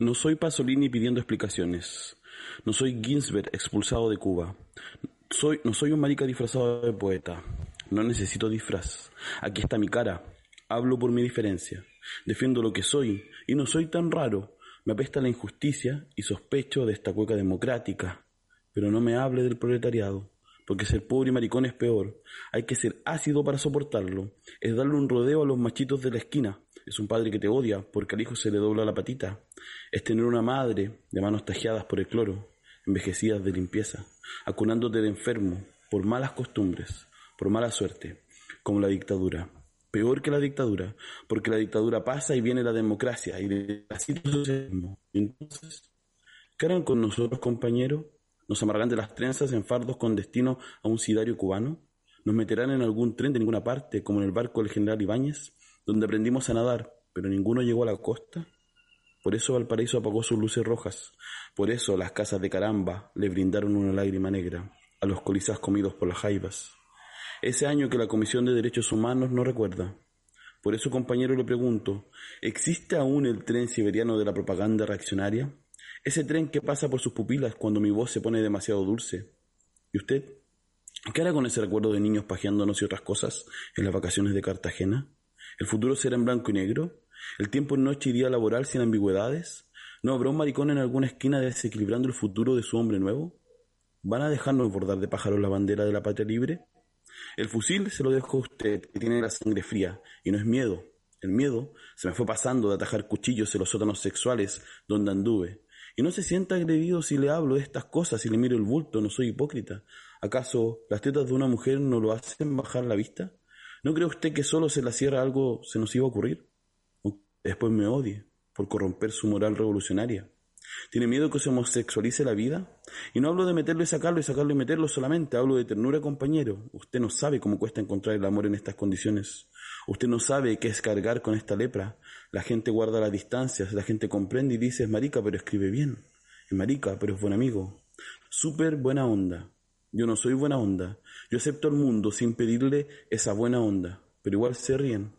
No soy Pasolini pidiendo explicaciones. No soy Ginsberg expulsado de Cuba. Soy, no soy un marica disfrazado de poeta. No necesito disfraz. Aquí está mi cara. Hablo por mi diferencia. Defiendo lo que soy y no soy tan raro. Me apesta la injusticia y sospecho de esta cueca democrática. Pero no me hable del proletariado, porque ser pobre y maricón es peor. Hay que ser ácido para soportarlo. Es darle un rodeo a los machitos de la esquina. Es un padre que te odia porque al hijo se le dobla la patita. Es tener una madre de manos tajeadas por el cloro, envejecidas de limpieza, acunándote de enfermo por malas costumbres, por mala suerte, como la dictadura. Peor que la dictadura, porque la dictadura pasa y viene la democracia y de así socialismo. Entonces, ¿qué harán con nosotros, compañeros? ¿Nos amargarán de las trenzas en fardos con destino a un sidario cubano? ¿Nos meterán en algún tren de ninguna parte, como en el barco del general Ibáñez, donde aprendimos a nadar, pero ninguno llegó a la costa? Por eso Valparaíso apagó sus luces rojas. Por eso las casas de caramba le brindaron una lágrima negra a los colizas comidos por las jaivas. Ese año que la Comisión de Derechos Humanos no recuerda. Por eso, compañero, le pregunto, ¿existe aún el tren siberiano de la propaganda reaccionaria? Ese tren que pasa por sus pupilas cuando mi voz se pone demasiado dulce. ¿Y usted? ¿Qué hará con ese recuerdo de niños pajeándonos y otras cosas en las vacaciones de Cartagena? ¿El futuro será en blanco y negro? ¿El tiempo en noche y día laboral sin ambigüedades? ¿No habrá un maricón en alguna esquina desequilibrando el futuro de su hombre nuevo? ¿Van a dejarnos bordar de pájaros la bandera de la patria libre? El fusil se lo dejo a usted, que tiene la sangre fría, y no es miedo. El miedo se me fue pasando de atajar cuchillos en los sótanos sexuales donde anduve. Y no se sienta agredido si le hablo de estas cosas y le miro el bulto, no soy hipócrita. ¿Acaso las tetas de una mujer no lo hacen bajar la vista? ¿No cree usted que solo se la cierra algo se nos iba a ocurrir? Después me odie por corromper su moral revolucionaria. ¿Tiene miedo que se homosexualice la vida? Y no hablo de meterlo y sacarlo y sacarlo y meterlo solamente, hablo de ternura, compañero. Usted no sabe cómo cuesta encontrar el amor en estas condiciones. Usted no sabe qué es cargar con esta lepra. La gente guarda las distancias, la gente comprende y dice es marica, pero escribe bien. Es marica, pero es buen amigo. Súper buena onda. Yo no soy buena onda. Yo acepto al mundo sin pedirle esa buena onda, pero igual se ríen.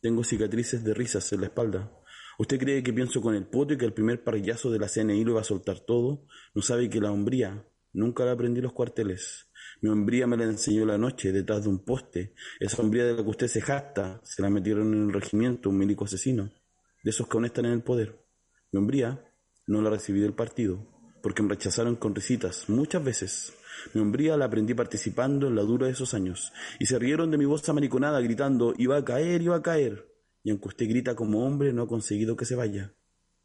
Tengo cicatrices de risas en la espalda. ¿Usted cree que pienso con el poto y que el primer parrillazo de la CNI lo va a soltar todo? No sabe que la hombría nunca la aprendí los cuarteles. Mi hombría me la enseñó la noche detrás de un poste. Esa hombría de la que usted se jacta, se la metieron en el regimiento un milico asesino, de esos que aún están en el poder. Mi hombría no la recibí del partido, porque me rechazaron con risitas muchas veces. Mi hombría la aprendí participando en la dura de esos años, y se rieron de mi voz amariconada gritando, iba a caer, iba a caer y aunque usted grita como hombre, no ha conseguido que se vaya.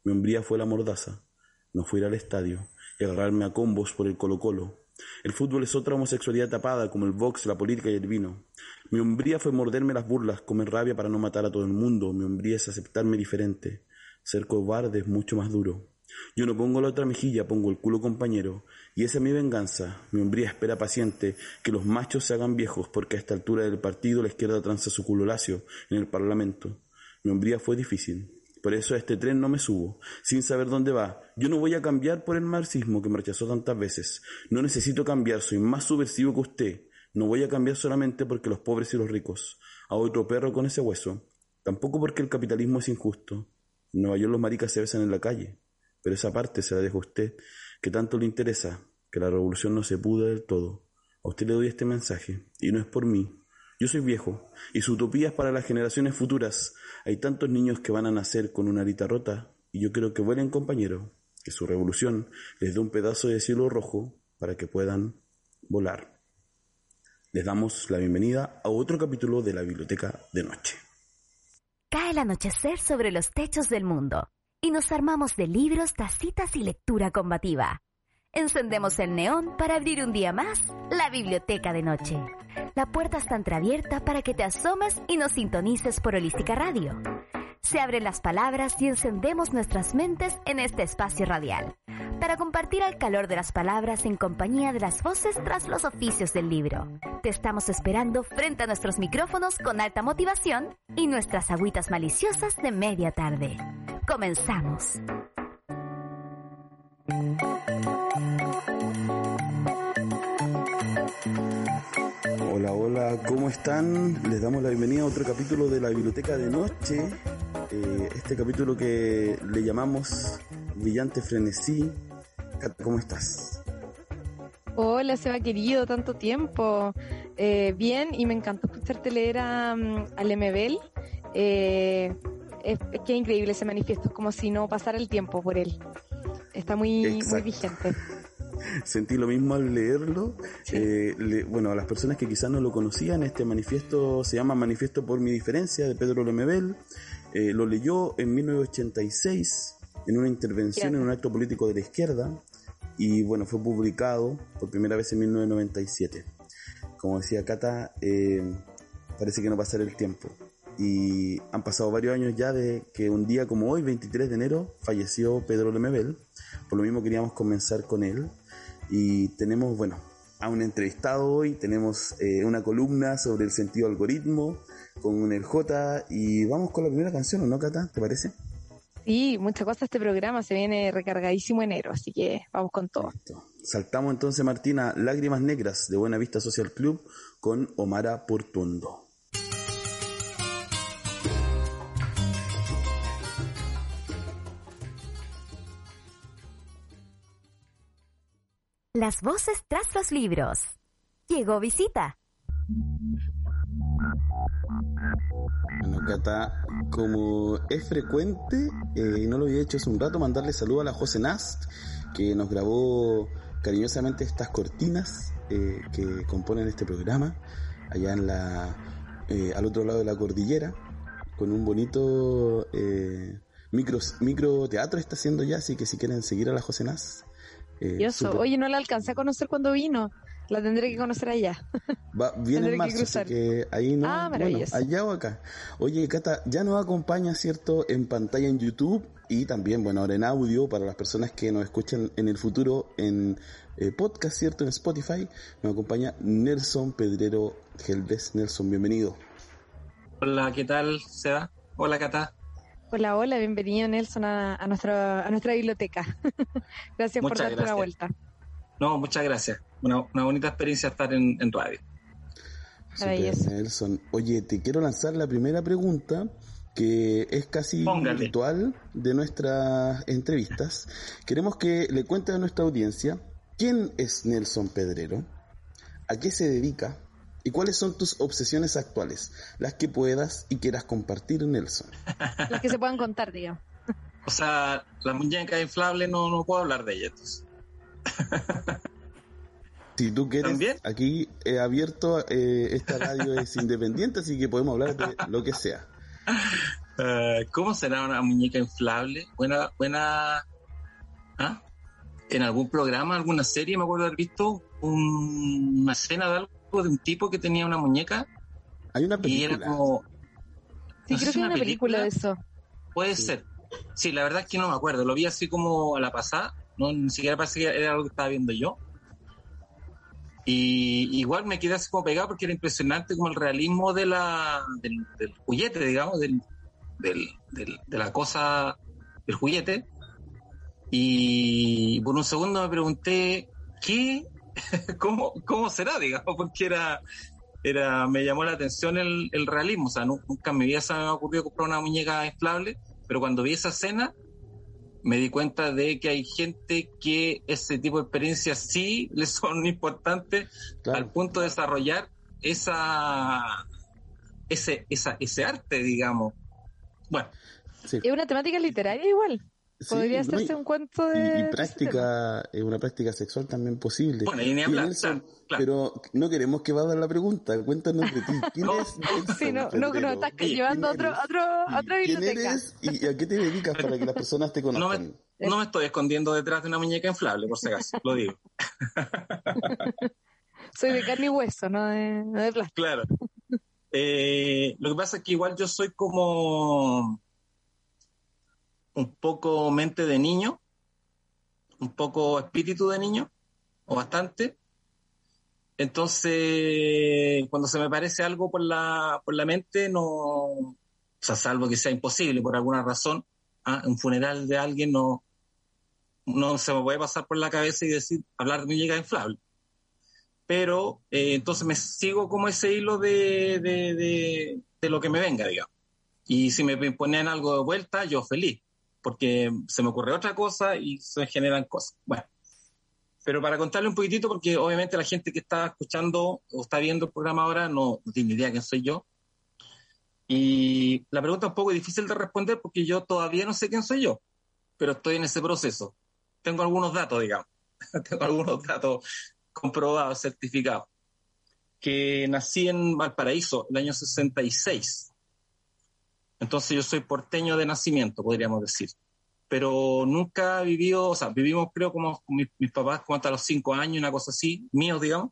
Mi hombría fue la mordaza, no fue ir al estadio y agarrarme a combos por el Colo-Colo. El fútbol es otra homosexualidad tapada, como el box, la política y el vino. Mi hombría fue morderme las burlas, comer rabia para no matar a todo el mundo. Mi hombría es aceptarme diferente. Ser cobarde es mucho más duro. Yo no pongo la otra mejilla, pongo el culo compañero. Y esa es mi venganza. Mi hombría espera paciente que los machos se hagan viejos, porque a esta altura del partido la izquierda tranza su culo lacio en el Parlamento. Mi hombría fue difícil. Por eso a este tren no me subo, sin saber dónde va. Yo no voy a cambiar por el marxismo que me rechazó tantas veces. No necesito cambiar, soy más subversivo que usted. No voy a cambiar solamente porque los pobres y los ricos. A otro perro con ese hueso. Tampoco porque el capitalismo es injusto. En Nueva York los maricas se besan en la calle. Pero esa parte se la dejo a usted, que tanto le interesa, que la revolución no se pude del todo. A usted le doy este mensaje, y no es por mí, yo soy viejo, y su utopía es para las generaciones futuras. Hay tantos niños que van a nacer con una arita rota, y yo creo que vuelen compañero, que su revolución les dé un pedazo de cielo rojo para que puedan volar. Les damos la bienvenida a otro capítulo de la Biblioteca de Noche. Cae el anochecer sobre los techos del mundo, y nos armamos de libros, tacitas y lectura combativa. Encendemos el neón para abrir un día más la Biblioteca de Noche. La puerta está entreabierta para que te asomes y nos sintonices por Holística Radio. se abren las palabras y encendemos nuestras mentes en este espacio radial, para compartir el calor de las palabras en compañía de las voces tras los oficios del libro. Te estamos esperando frente a nuestros micrófonos con alta motivación y nuestras agüitas maliciosas de media tarde. Comenzamos. Hola, hola, ¿cómo están? Les damos la bienvenida a otro capítulo de la Biblioteca de Noche. Eh, este capítulo que le llamamos Brillante Frenesí. ¿Cómo estás? Hola, Seba querido, tanto tiempo. Eh, bien, y me encantó escucharte leer a, mm, al MBL. Eh, es, es que increíble ese manifiesto, es como si no pasara el tiempo por él. Está muy, muy vigente. Sentí lo mismo al leerlo. Eh, le, bueno, a las personas que quizás no lo conocían, este manifiesto se llama Manifiesto por mi diferencia de Pedro Lemebel. Eh, lo leyó en 1986 en una intervención en un acto político de la izquierda y bueno, fue publicado por primera vez en 1997. Como decía Cata, eh, parece que no pasará el tiempo. Y han pasado varios años ya de que un día como hoy, 23 de enero, falleció Pedro Lemebel. Por lo mismo queríamos comenzar con él. Y tenemos, bueno, a un entrevistado hoy, tenemos eh, una columna sobre el sentido algoritmo con el J y vamos con la primera canción, ¿o no, Cata? ¿Te parece? Sí, muchas cosas este programa, se viene recargadísimo enero, así que vamos con todo. Listo. Saltamos entonces, Martina, Lágrimas Negras de Buena Vista Social Club con Omara Portundo. Las voces tras los libros. Llegó visita. Bueno, Cata, como es frecuente, eh, no lo había hecho hace un rato, mandarle saludo a la José Nast, que nos grabó cariñosamente estas cortinas eh, que componen este programa, allá en la, eh, al otro lado de la cordillera, con un bonito eh, micro, micro teatro está haciendo ya, así que si quieren seguir a la José Nast, eh, super... oye, no la alcancé a conocer cuando vino. La tendré que conocer allá. Va, viene en marzo, así que ahí no. Ah, bueno, allá o acá. Oye, Cata, ya nos acompaña, ¿cierto? En pantalla en YouTube y también, bueno, ahora en audio para las personas que nos escuchan en el futuro en eh, podcast, ¿cierto? En Spotify. Nos acompaña Nelson Pedrero Gelbes. Nelson, bienvenido. Hola, ¿qué tal, Seba? Hola, Cata. Hola, hola, bienvenido Nelson a, a, nuestra, a nuestra biblioteca. gracias muchas por darte gracias. una vuelta. No, muchas gracias. Una, una bonita experiencia estar en, en radio. Super, Nelson. Oye, te quiero lanzar la primera pregunta que es casi Póngale. ritual de nuestras entrevistas. Queremos que le cuentes a nuestra audiencia quién es Nelson Pedrero, a qué se dedica ¿Y cuáles son tus obsesiones actuales? Las que puedas y quieras compartir, Nelson. Las que se puedan contar, digamos. O sea, la muñeca inflable no, no puedo hablar de ella. Entonces. Si tú quieres, ¿También? aquí he abierto, eh, esta radio es independiente, así que podemos hablar de lo que sea. Uh, ¿Cómo será una muñeca inflable? Buena, buena. ¿Ah? En algún programa, alguna serie, me acuerdo haber visto un, una escena de algo de un tipo que tenía una muñeca. Hay una película. Y era como. Sí, no creo que hay una película de eso. Puede Sí. ser. Sí, la verdad es que no me acuerdo. Lo vi así como a la pasada. No, ni siquiera parece que era algo que estaba viendo yo. Y igual me quedé así como pegado porque era impresionante como el realismo de la, del, del juguete, digamos, del, del, del- de la cosa, del juguete. Y por un segundo me pregunté, ¿qué? ¿Cómo, cómo será, digamos? Porque era, era, me llamó la atención el, el realismo. O sea, nu- nunca en mi vida se me había ocurrido comprar una muñeca inflable, pero cuando vi esa escena, me di cuenta de que hay gente que ese tipo de experiencias sí les son importantes Claro. al punto de desarrollar esa, ese, esa, ese arte, digamos. Bueno, Sí. Es una temática literaria igual. Sí, Podría no, hacerse y- un cuento de... y práctica, eh, una práctica sexual también posible. Bueno, y ni hablar, Nelson, claro, claro. pero no queremos que va a dar la pregunta. Cuéntanos de ti. ¿Quién No, es Nelson Sí, no, no, no, estás llevando a ¿quién otro, otra ¿Quién biblioteca. eres y a qué te dedicas para que las personas te no conozcan? me, no me estoy escondiendo detrás de una muñeca inflable, por si acaso, lo digo. Soy de carne y hueso, no de, no de plástico. Claro. Eh, lo que pasa es que igual yo soy como, un poco mente de niño, un poco espíritu de niño, o bastante. Entonces, cuando se me parece algo por la, por la mente, no, o sea, salvo que sea imposible por alguna razón, ¿ah? un funeral de alguien no, no se me puede pasar por la cabeza y decir, hablar de muñeca inflable. Pero eh, entonces me sigo como ese hilo de, de, de, de, lo que me venga, digamos. Y si me ponen algo de vuelta, yo feliz, porque se me ocurre otra cosa y se generan cosas. Bueno, pero para contarle un poquitito, porque obviamente la gente que está escuchando o está viendo el programa ahora no, no tiene idea quién soy yo. Y la pregunta es un poco difícil de responder porque yo todavía no sé quién soy yo, pero estoy en ese proceso tengo algunos datos, digamos. tengo algunos datos comprobados, certificados. Que nací en Valparaíso el año 66. Entonces yo soy porteño de nacimiento, podríamos decir. Pero nunca he vivido, o sea, vivimos creo como mis, mis papás como hasta los cinco años, una cosa así, míos, digamos.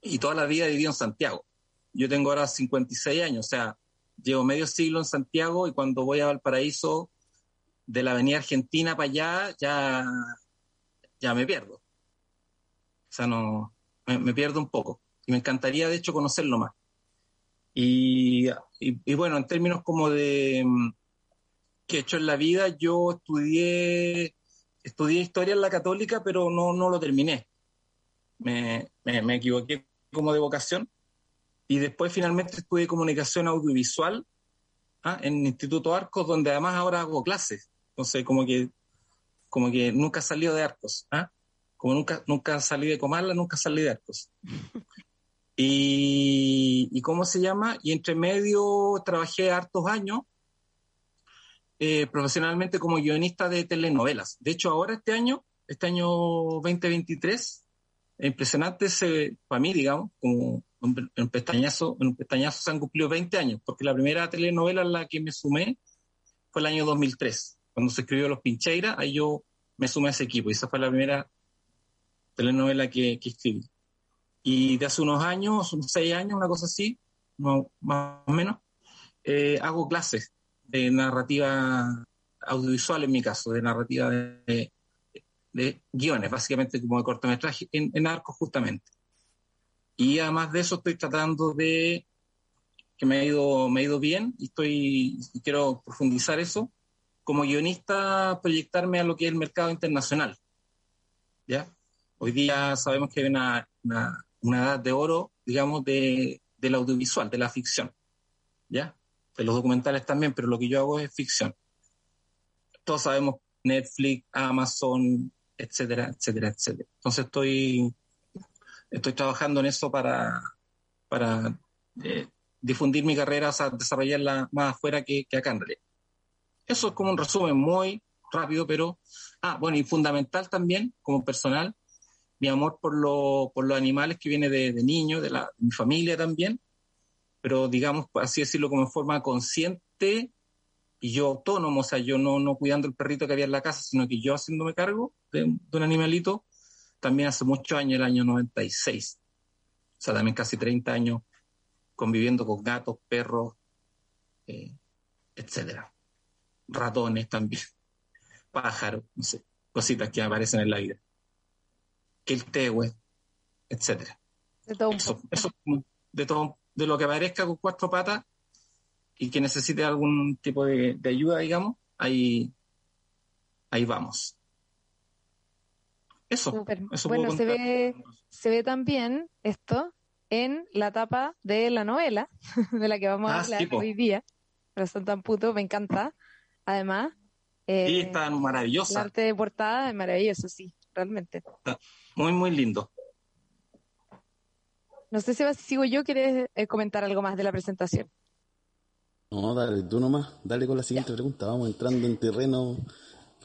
Y toda la vida vivido en Santiago. Yo tengo ahora 56 años, o sea, llevo medio siglo en Santiago y cuando voy a Valparaíso de la avenida Argentina para allá, ya, ya me pierdo. O sea, no, me, me, pierdo un poco. Y me encantaría, de hecho, conocerlo más. Y, y, y, bueno, en términos como de que he hecho en la vida, yo estudié, estudié historia en la católica, pero no, no lo terminé. Me, me, me equivoqué como de vocación. Y después finalmente estudié comunicación audiovisual ¿ah? en el Instituto Arcos, donde además ahora hago clases. Entonces, como que, como que nunca salió de Arcos. ¿ah? Como nunca, nunca salí de Comarla, nunca salí de Arcos. Y, y, ¿cómo se llama? Y entre medio trabajé hartos años eh, profesionalmente como guionista de telenovelas. De hecho, ahora este año, este año 2023, impresionante para mí, digamos, como en un pestañazo, en un pestañazo se han cumplido 20 años, porque la primera telenovela en la que me sumé fue el año 2003 cuando se escribió Los Pincheiras, ahí yo me sumé a ese equipo y esa fue la primera telenovela que, que escribí. Y de hace unos años, seis años, una cosa así, no, más o menos, eh, hago clases de narrativa audiovisual en mi caso, de narrativa de, guiones, básicamente como de cortometraje, en, en Arcos justamente. Y además de eso estoy tratando de que me ha ido, me ha ido bien y estoy y quiero profundizar eso como guionista proyectarme a lo que es el mercado internacional. ¿ya? Hoy día sabemos que hay una, una edad de oro, digamos, de, del audiovisual, de la ficción. ¿ya? De los documentales también, pero lo que yo hago es ficción. Todos sabemos Netflix, Amazon, etcétera, etcétera, etcétera. Entonces estoy, estoy trabajando en eso para, para eh, difundir mi carrera, o sea, desarrollarla más afuera que, que acá en realidad. Eso es como un resumen muy rápido, pero, ah, bueno, y fundamental también, como personal, mi amor por, lo, por los animales que viene de, de niño, de, la, mi familia también, pero digamos, así decirlo, como en forma consciente y yo autónomo, o sea, yo no, no cuidando el perrito que había en la casa, sino que yo haciéndome cargo de, de un animalito, también hace muchos años, el año 96. O sea, también casi 30 años conviviendo con gatos, perros, eh, etcétera ratones también, pájaros, no sé, cositas que aparecen en la vida. Que el tehue, etcétera. De todo un eso, eso, de todo, de lo que aparezca con cuatro patas y que necesite algún tipo de, de ayuda, digamos, ahí, ahí vamos. Eso. Super. eso bueno, se ve, se ve también esto en la tapa de la novela de la que vamos a Ah, hablar sí, hoy día. Pero son tan putos, me encanta. Además, eh, Sí, está el maravillosa. arte de portada es maravilloso, sí, realmente. Muy, muy lindo. No sé, Seba, si sigo yo, ¿quieres eh, comentar algo más de la presentación? No, dale, tú nomás, dale con la siguiente pregunta. Vamos entrando en terreno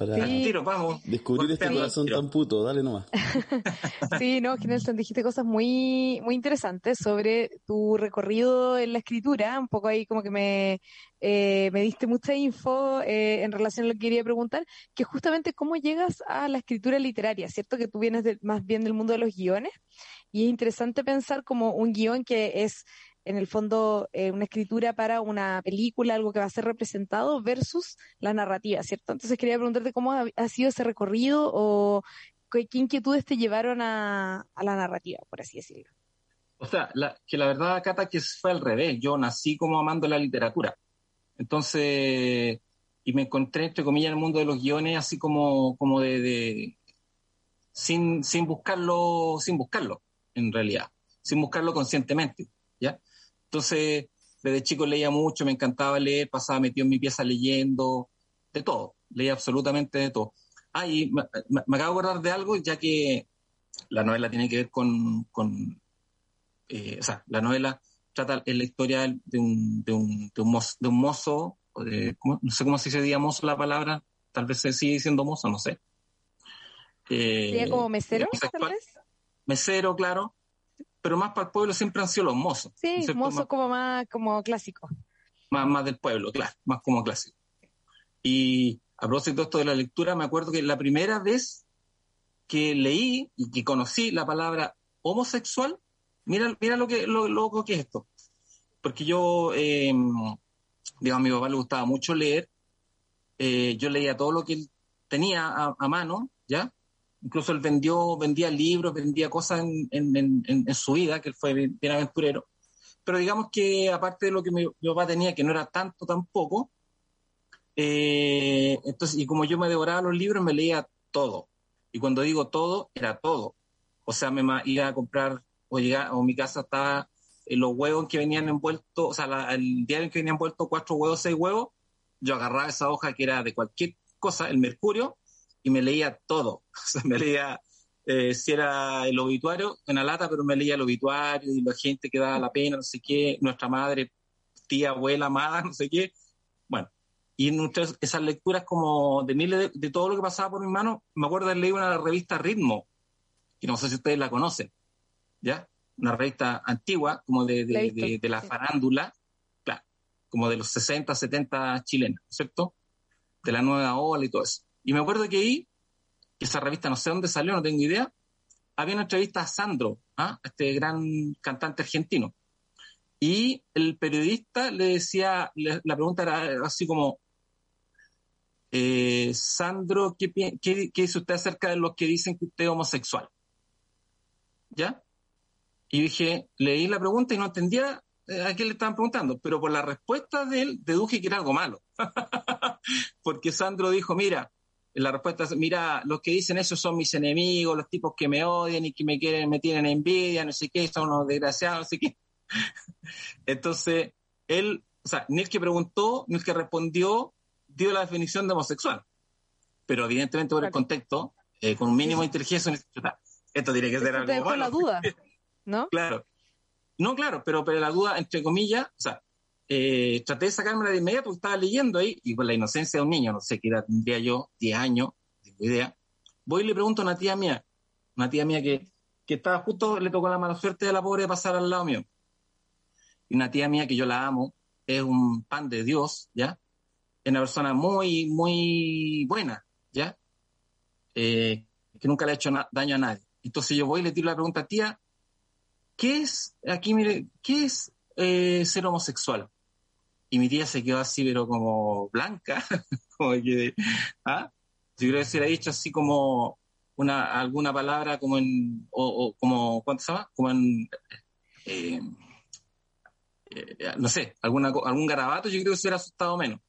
para Sí. Al tiro, vamos. descubrir este corazón tiro. tan puto. Dale nomás. Sí, no, que Nelson, dijiste cosas muy, muy interesantes sobre tu recorrido en la escritura, un poco ahí como que me, eh, me diste mucha info eh, en relación a lo que quería preguntar, que justamente cómo llegas a la escritura literaria, ¿cierto? Que tú vienes de- más bien del mundo de los guiones, y es interesante pensar como un guion que es en el fondo eh, una escritura para una película, algo que va a ser representado versus la narrativa, ¿cierto? Entonces quería preguntarte cómo ha, sido ese recorrido o qué, inquietudes te llevaron a, a, la narrativa, por así decirlo. O sea, la, que la verdad, Cata, que fue al revés. Yo nací como amando la literatura. Entonces, y me encontré, entre comillas, en el mundo de los guiones, así como, como de, de sin, sin buscarlo, sin buscarlo, en realidad, sin buscarlo conscientemente, ¿ya? Entonces, desde chico leía mucho, me encantaba leer, pasaba metido en mi pieza leyendo, de todo, leía absolutamente de todo. Ah, y me, me, me acabo de acordar de algo, ya que la novela tiene que ver con, con eh, o sea, la novela trata en la historia de un, de un, de un mozo, de un mozo de, no sé cómo se dice mozo la palabra, tal vez se sigue diciendo mozo, no sé. Eh, ¿Sería como mesero, tal vez? Mesero, claro, pero más para el pueblo siempre han sido los mozos. Sí, ¿no mozo más, como más como clásico. Más, más del pueblo, claro, más como clásico. Y a propósito de esto de la lectura, me acuerdo que la primera vez que leí y que conocí la palabra homosexual, mira, mira lo que lo loco que es esto. Porque yo, eh, digamos, a mi papá le gustaba mucho leer, eh, yo leía todo lo que él tenía a, a, mano, ¿ya? Incluso él vendió, vendía libros, vendía cosas en, en, en, en su vida, que él fue bien, aventurero. Pero digamos que aparte de lo que mi, mi papá tenía, que no era tanto tampoco, eh, entonces, y como yo me devoraba los libros, me leía todo. Y cuando digo todo, era todo. O sea, me iba a comprar, o llegar, o mi casa estaba los huevos que venían envueltos, o sea, la, el diario en que venían envueltos cuatro huevos, seis huevos, yo agarraba esa hoja que era de cualquier cosa, el mercurio, y me leía todo. O sea, me leía, eh, si era el obituario, en la lata, pero me leía el obituario y la gente que daba la pena, no sé qué, nuestra madre, tía, abuela, amada, no sé qué. Bueno, y en nuestras, esas lecturas como de miles de, de, todo lo que pasaba por mis manos, me acuerdo de leer una revista Ritmo, que no sé si ustedes la conocen, ¿ya? una revista antigua, como de, de, de, de la farándula, claro, como de los 60, 70 chilenos, ¿cierto? De la nueva ola y todo eso. Y me acuerdo que ahí, esa revista no sé dónde salió, no tengo idea, había una entrevista a Sandro, ¿ah? este gran cantante argentino. Y el periodista le decía, la pregunta era así como, eh, Sandro, ¿qué, qué, ¿qué dice usted acerca de los que dicen que usted es homosexual? ¿Ya? Y dije, leí la pregunta y no entendía a qué le estaban preguntando, pero por la respuesta de él deduje que era algo malo. Porque Sandro dijo, mira, la respuesta es, mira, los que dicen eso son mis enemigos, los tipos que me odian y que me quieren, me tienen envidia, no sé qué, son unos desgraciados, no sé qué. Entonces, él, o sea, ni el que preguntó, ni el que respondió, dio la definición de homosexual. Pero evidentemente por el contexto, eh, con un mínimo de inteligencia, esto tiene que ser algo malo. la duda. ¿no? Claro. No, claro, pero, pero la duda, entre comillas, o sea, eh, traté de sacármela de inmediato porque estaba leyendo ahí y con la inocencia de un niño, no sé qué edad tendría yo, 10 años, tengo idea. Voy y le pregunto a una tía mía, una tía mía que, que estaba justo, le tocó la mala suerte de la pobre de pasar al lado mío. Y una tía mía que yo la amo, es un pan de Dios, ¿ya? Es una persona muy, muy buena, ¿ya? Eh, que nunca le ha hecho daño a nadie. Entonces yo voy y le tiro la pregunta, tía, ¿qué es, aquí mire, qué es eh, ser homosexual? Y mi tía se quedó así, pero como blanca, como que, ¿ah? Yo creo que se le ha dicho así como una, alguna palabra como en, o, o como, ¿cuánto se llama? Como en, eh, eh, no sé, alguna, algún garabato, yo creo que se hubiera asustado menos.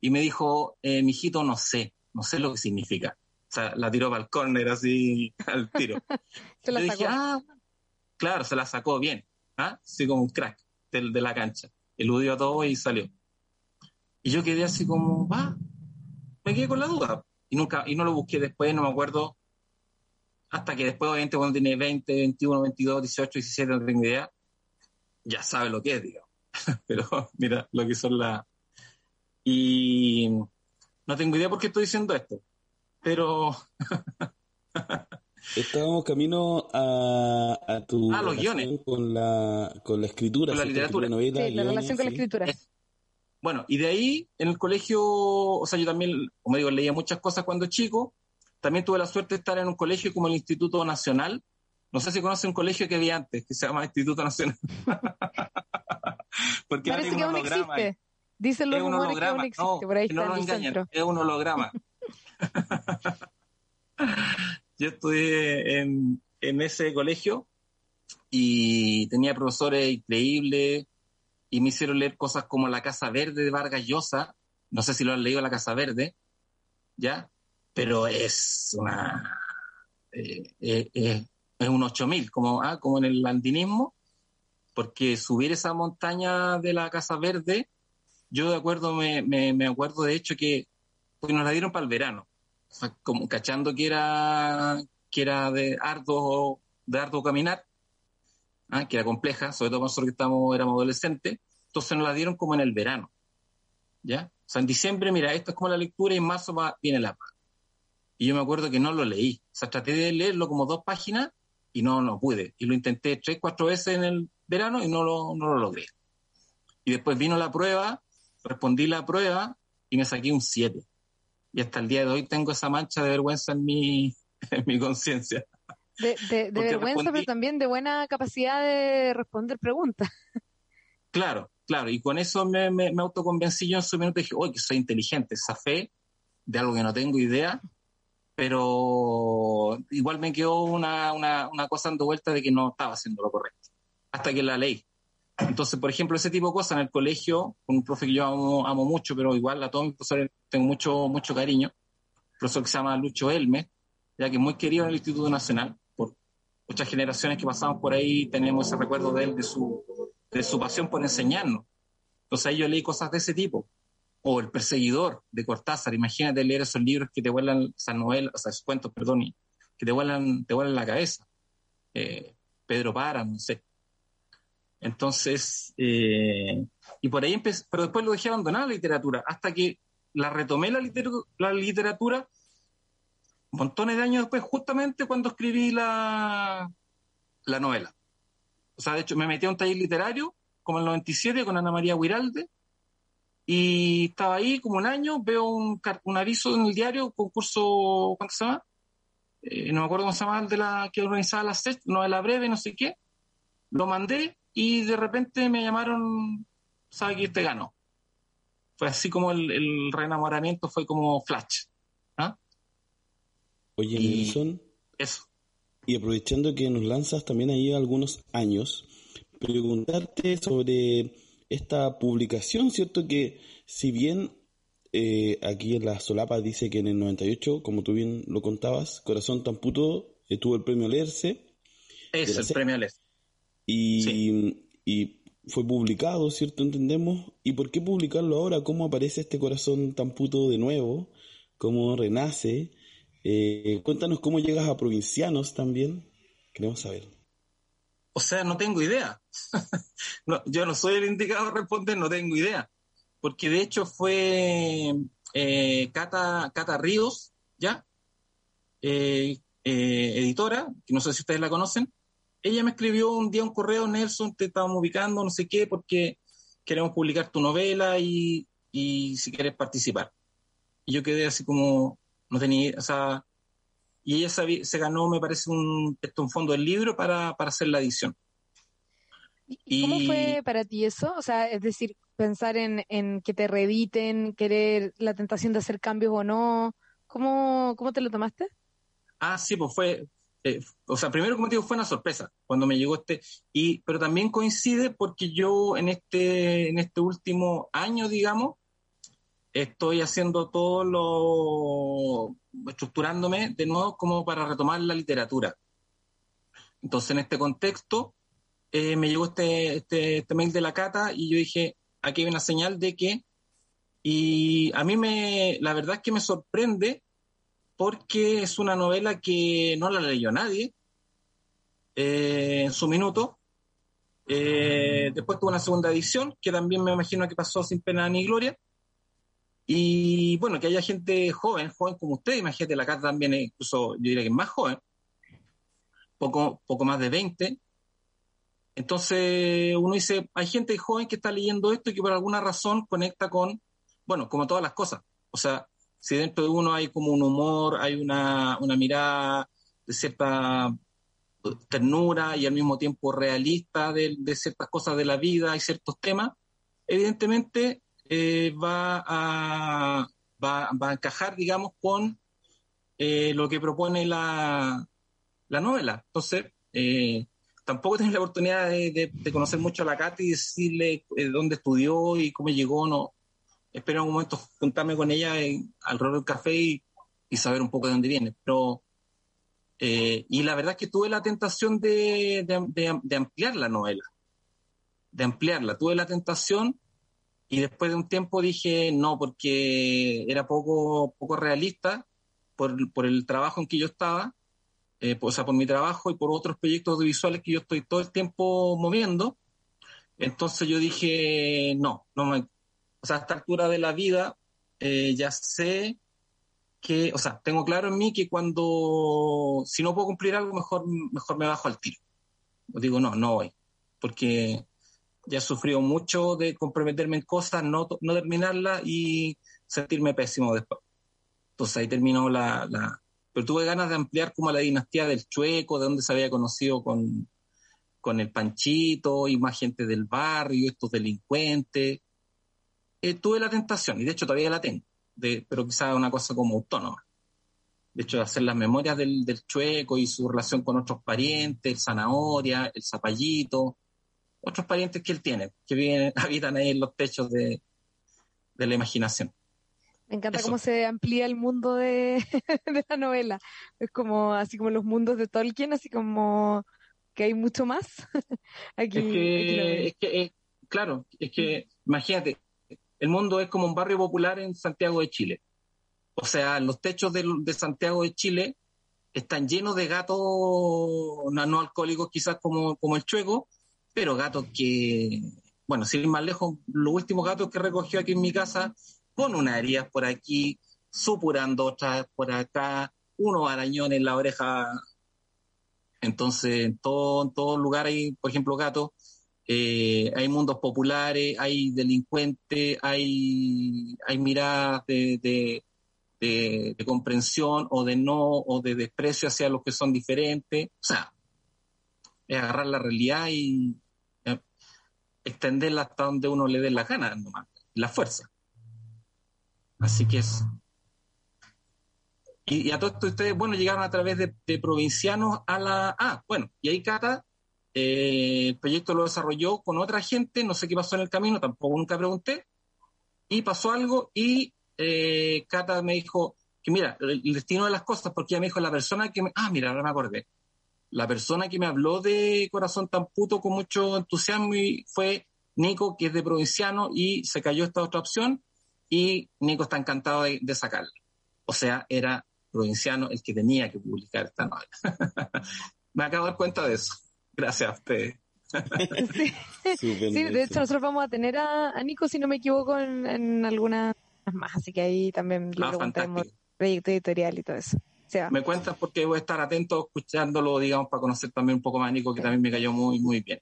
Y me dijo, eh, mijito, no sé, no sé lo que significa. O sea, la tiró para el córner así al tiro. se la Yo sacó. dije, ah, claro, se la sacó bien, ¿ah? Así como un crack de, de la cancha. Eludió a todo y salió. Y yo quedé así como, va, me quedé con la duda. Y nunca, y no lo busqué después, no me acuerdo. Hasta que después, obviamente, cuando tiene 20, 21, 22, 18, 17, no tengo idea, ya sabe lo que es, digamos. Pero mira lo que son las. Y no tengo idea por qué estoy diciendo esto. Pero Estábamos camino a, a tu Ah, los relación guiones. con la con la escritura, Con la literatura. Novela, Sí, la guiones, relación con la escritura. Es- Bueno, y de ahí en el colegio, o sea, yo también, como digo, leía muchas cosas cuando chico. También tuve la suerte de estar en un colegio como el Instituto Nacional. No sé si conoce un colegio que había antes, que se llama Instituto Nacional. Porque Parece que aún existe. Dicen los Es un rumores que aún holograma. existe. No, Por ahí que no el engañan, centro. es un holograma. Yo estudié en, en ese colegio y tenía profesores increíbles y me hicieron leer cosas como La Casa Verde de Vargas Llosa. No sé si lo han leído La Casa Verde, ¿ya? Pero es una... eh, eh, eh, es un 8000, como, ah, como en el andinismo, porque subir esa montaña de la Casa Verde, yo de acuerdo, me, me, me acuerdo de hecho que porque nos la dieron para el verano, como cachando que era, que era de arduo, de arduo caminar, ah, que era compleja, sobre todo nosotros que estamos, éramos adolescentes, entonces nos la dieron como en el verano, ¿ya? O sea, en diciembre, mira, esto es como la lectura y en marzo va, viene la prueba. Y yo me acuerdo que no lo leí, o sea, traté de leerlo como dos páginas y no, no pude. Y lo intenté tres, cuatro veces en el verano y no lo, no lo logré. Y después vino la prueba, respondí la prueba y me saqué un 7. Y hasta el día de hoy tengo esa mancha de vergüenza en mi, en mi conciencia. De, de- de Porque vergüenza, respondí- pero también de buena capacidad de responder preguntas. Claro, claro. Y con eso me, me, me autoconvencí yo en su minuto y dije, oye, que soy inteligente, esa fe de algo que no tengo idea, pero igual me quedó una, una, una cosa dando vuelta de que no estaba haciendo lo correcto, hasta que la leí. Entonces, por ejemplo, ese tipo de cosas en el colegio, con un profe que yo amo, amo mucho, pero igual a todos mis profesores tengo mucho, mucho cariño, un profesor que se llama Lucho Elme, ya que es muy querido en el Instituto Nacional, por muchas generaciones que pasamos por ahí tenemos ese recuerdo de él, de su, de su pasión por enseñarnos. Entonces ahí yo leí cosas de ese tipo. O El perseguidor de Cortázar, imagínate leer esos libros que te vuelan, esas novelas, o sea, esos cuentos, perdón, y que te vuelan, te vuelan la cabeza. Eh, Pedro Para, no sé. Entonces, eh, y por ahí empecé, pero después lo dejé abandonada la literatura, hasta que la retomé la, la literatura montones de años después, justamente cuando escribí la, la novela. O sea, de hecho, me metí a un taller literario, como en el 97, con Ana María Huiralde, y estaba ahí como un año, veo un, un aviso en el diario, concurso, ¿cuánto se llama? Eh, no me acuerdo cómo se llama, el de la que organizaba la SET, novela breve, no sé qué. Lo mandé y de repente me llamaron, ¿sabe que te ganó? Fue así como el, el reenamoramiento, fue como flash. ¿ah? Oye, Y- Nelson, Eso. y aprovechando que nos lanzas también ahí algunos años, preguntarte sobre esta publicación, ¿cierto? Que si bien eh, aquí en la solapa dice que en el 98, como tú bien lo contabas, Corazón tan puto eh, tuvo el premio Leerse Es el premio Alex. Y, y fue publicado, ¿cierto? Entendemos. ¿Y por qué publicarlo ahora? ¿Cómo aparece este corazón tan puto de nuevo? ¿Cómo renace? Eh, cuéntanos cómo llegas a provincianos también. Queremos saber. O sea, no tengo idea. No, yo no soy el indicado a responder, no tengo idea. Porque de hecho fue eh, Cata, Cata Ríos, ¿ya? Eh, eh, editora, que no sé si ustedes la conocen. Ella me escribió un día un correo, Nelson, te estábamos ubicando, no sé qué, porque queremos publicar tu novela y, y si quieres participar. Y yo quedé así como, no tenía, o sea, y ella sabí- se ganó, me parece, un, esto, un fondo del libro para, para hacer la edición. ¿Y- ¿Cómo fue para ti eso? O sea, es decir, pensar en, en que te reediten, querer la tentación de hacer cambios o no. ¿Cómo, cómo te lo tomaste? Ah, sí, pues fue, eh, o sea, primero como te digo, fue una sorpresa cuando me llegó este, y, pero también coincide porque yo en este, en este último año, digamos, estoy haciendo todo lo, estructurándome de nuevo como para retomar la literatura. Entonces, en este contexto, eh, me llegó este, este, este mail de la Cata y yo dije, aquí hay una señal de que, y a mí me, la verdad es que me sorprende porque es una novela que no la leyó nadie eh, en su minuto. Eh, después tuvo una segunda edición, que también me imagino que pasó sin pena ni gloria. Y bueno, que haya gente joven, joven como usted, imagínate, la Cata también, es incluso yo diría que es más joven, poco, poco más de 20. Entonces uno dice, hay gente joven que está leyendo esto y que por alguna razón conecta con, bueno, como todas las cosas. O sea, si dentro de uno hay como un humor, hay una, una mirada de cierta ternura y al mismo tiempo realista de, ciertas cosas de la vida y ciertos temas, evidentemente eh, va, a, va, va, encajar, digamos, con eh, lo que propone la, la novela. Entonces, eh, tampoco tenés la oportunidad de, de, conocer mucho a la Katy y decirle dónde estudió y cómo llegó, no. Espero en un momento juntarme con ella alrededor del café y, y, saber un poco de dónde viene. Pero, y la verdad es que tuve la tentación de, de ampliar la novela, de ampliarla. Tuve la tentación y después de un tiempo dije no, porque era poco, poco realista por, por el trabajo en que yo estaba, eh, o sea, por mi trabajo y por otros proyectos audiovisuales que yo estoy todo el tiempo moviendo. Entonces yo dije, no, no me, a esta altura de la vida eh, ya sé que, o sea, tengo claro en mí que cuando, si no puedo cumplir algo, mejor, mejor me bajo al tiro. Digo, no, no voy, porque ya he sufrido mucho de comprometerme en cosas, no, no terminarlas y sentirme pésimo después. Entonces ahí terminó la, la, Pero tuve ganas de ampliar como la dinastía del Chueco, de donde se había conocido con, con el Panchito y más gente del barrio, estos delincuentes. Eh, tuve la tentación, y de hecho todavía la tengo, de, pero quizás una cosa como autónoma. De hecho, hacer las memorias del, del Chueco y su relación con otros parientes, el Zanahoria, el Zapallito, otros parientes que él tiene, que viven, habitan ahí en los techos de, de la imaginación. Me encanta cómo se amplía el mundo de, de, la novela. Es como así como los mundos de Tolkien, así como que hay mucho más. aquí, es que, es que eh, claro, es que imagínate, el mundo es como un barrio popular en Santiago de Chile. O sea, los techos de, Santiago de Chile están llenos de gatos no, no alcohólicos, quizás como, como el chueco, pero gatos que, bueno, sin ir más lejos, los últimos gatos que recogió aquí en mi casa, con unas heridas por aquí, supurando otras por acá, unos arañones en la oreja. Entonces, en todo, en todo lugar hay, por ejemplo, gatos. Eh, hay mundos populares, hay delincuentes, hay, hay miradas de, de, de, de, comprensión o de no, o de desprecio hacia los que son diferentes. O sea, es agarrar la realidad y, extenderla hasta donde uno le dé la gana, nomás, la fuerza. Así que es. Y, a todo esto ustedes, bueno, llegaron a través de, provincianos a la... Ah, bueno, y ahí Cata, eh, el proyecto lo desarrolló con otra gente, no sé qué pasó en el camino, tampoco nunca pregunté, y pasó algo y eh, Cata me dijo que mira, el, destino de las cosas, porque ella me dijo la persona que me... Ah, mira, ahora me acordé la persona que me habló de Corazón tan puto con mucho entusiasmo y fue Nico, que es de provinciano, y se cayó esta otra opción, y Nico está encantado de, sacarla. O sea, era provinciano el que tenía que publicar esta novela. me acabo de dar cuenta de eso. Gracias a ustedes. sí. de hecho nosotros vamos a tener a, Nico, si no me equivoco, en, en algunas más, así que ahí también le ah, preguntamos proyecto editorial y todo eso. Me cuentas porque voy a estar atento escuchándolo, digamos, para conocer también un poco más a Nico, que también me cayó muy, muy bien.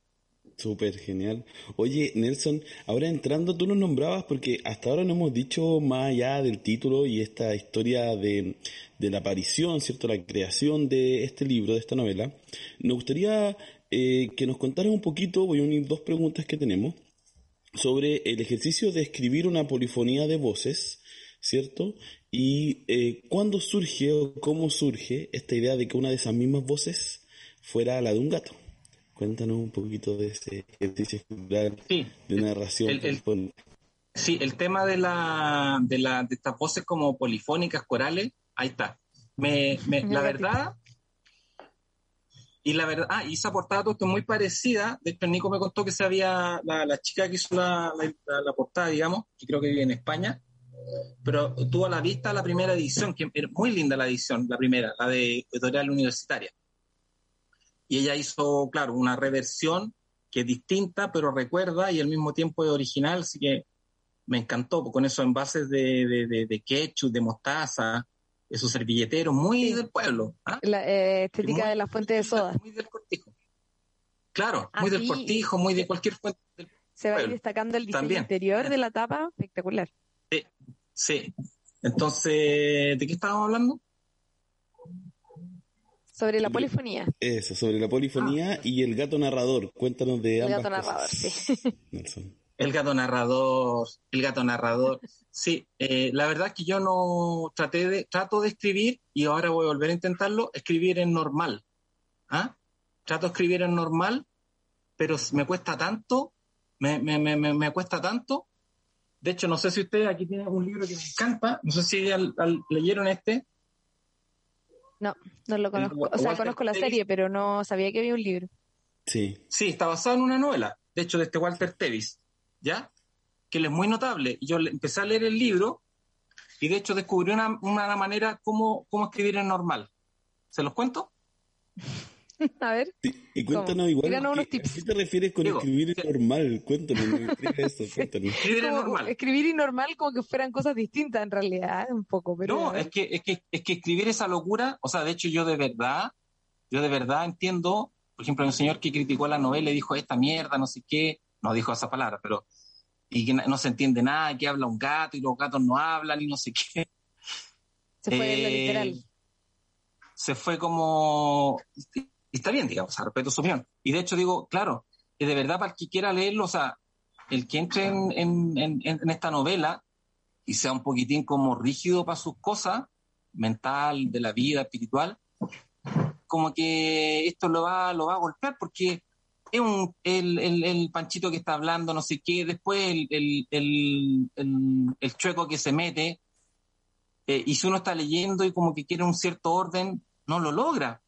Súper genial. Oye, Nelson, ahora entrando, tú nos nombrabas porque hasta ahora no hemos dicho más allá del título y esta historia de, de la aparición, ¿cierto? La creación de este libro, de esta novela. Nos gustaría eh, que nos contaras un poquito, voy a unir dos preguntas que tenemos, sobre el ejercicio de escribir una polifonía de voces, ¿cierto? ¿Y eh, cuándo surge o cómo surge esta idea de que una de esas mismas voces fuera la de un gato? Cuéntanos un poquito de ese ejercicio de narración. El, sí, el tema de, la, de, la, de estas voces como polifónicas, corales, ahí está. Me, me, la verdad, y la verdad, ah, y esa portada todo esto muy parecida. De hecho, Nico me contó que se había, la, la chica que hizo la, la, la, portada, digamos, que creo que vive en España, pero tuvo a la vista la primera edición, que era muy linda la edición, la primera, la de editorial universitaria. Y ella hizo, claro, una reversión que es distinta, pero recuerda y al mismo tiempo es original, así que me encantó, con esos envases de, de, de, de ketchup, de mostaza, esos servilleteros, muy del pueblo. ¿ah? La eh, estética de la fuente de soda. Muy del cortijo. Claro, muy del cortijo, muy de cualquier fuente del Se va destacando el diseño interior de la tapa, espectacular. Sí, sí. Entonces, ¿de qué estábamos hablando? Sobre la polifonía. Eso, sobre la polifonía ah. y el gato narrador. Cuéntanos de ambas El gato narrador, sí. El gato narrador, el gato narrador. Sí, eh, la verdad es que yo no traté de, trato de escribir y ahora voy a volver a intentarlo, escribir en normal. ¿Ah? Trato de escribir en normal, pero me cuesta tanto, me, me, me, me cuesta tanto. De hecho, no sé si ustedes aquí tienen un libro que me encanta, no sé si al, leyeron este. No, no lo conozco. O sea, conozco la serie, pero no sabía que había un libro. Sí. Sí, está basado en una novela, de hecho, de este Walter Tevis, ¿ya? Que él es muy notable. Yo empecé a leer el libro y de hecho descubrí una, una manera cómo, cómo escribir en normal. ¿Se los cuento? A ver. y cuéntanos igual. ¿A qué te refieres con escribir normal? Cuéntanos, eso, cuéntanos. Escribir normal. Escribir y normal como que fueran cosas distintas en realidad, un poco, pero. No, es que, es que, es que escribir esa locura, o sea, de hecho yo de verdad, yo de verdad entiendo, por ejemplo, un señor que criticó la novela y dijo esta mierda, no sé qué, no dijo esa palabra, pero y que no se entiende nada, que habla un gato y los gatos no hablan y no sé qué. Se fue lo eh, literal. Se fue como y está bien, digamos, respeto su opinión. Y de hecho digo, claro, que de verdad para el que quiera leerlo, o sea, el que entre en, esta novela y sea un poquitín como rígido para sus cosas, mental, de la vida, espiritual, como que esto lo va, lo va a golpear porque es un, el, panchito que está hablando, no sé qué, después el, el chueco que se mete, eh, y si uno está leyendo y como que quiere un cierto orden, no lo logra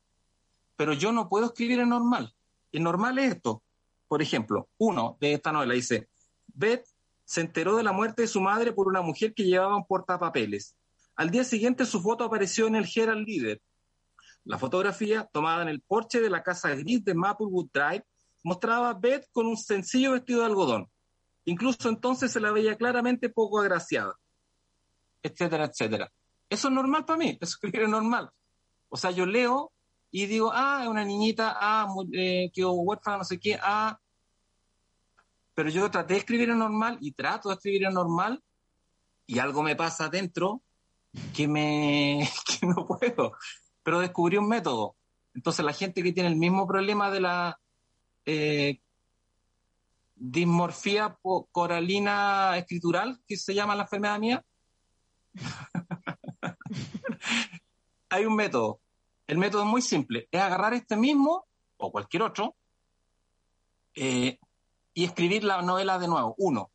pero yo no puedo escribir en normal. En normal es esto. Por ejemplo, uno de esta novela dice, Beth se enteró de la muerte de su madre por una mujer que llevaba un portapapeles. Al día siguiente su foto apareció en el Herald Leader. La fotografía, tomada en el porche de la casa gris de Maplewood Drive, mostraba Beth con un sencillo vestido de algodón. Incluso entonces se la veía claramente poco agraciada, etcétera, etcétera. Eso es normal para mí, eso es normal. O sea, yo leo y digo, ah, es una niñita, ah, eh, quedó huérfana, no sé qué, ah. Pero yo traté de escribir en normal y trato de escribir en normal y algo me pasa adentro que me que no puedo. Pero descubrí un método. Entonces la gente que tiene el mismo problema de la eh, dismorfía coralina escritural, que se llama la enfermedad mía, hay un método el método es muy simple, es agarrar este mismo o cualquier otro eh, y escribir la novela de nuevo, uno.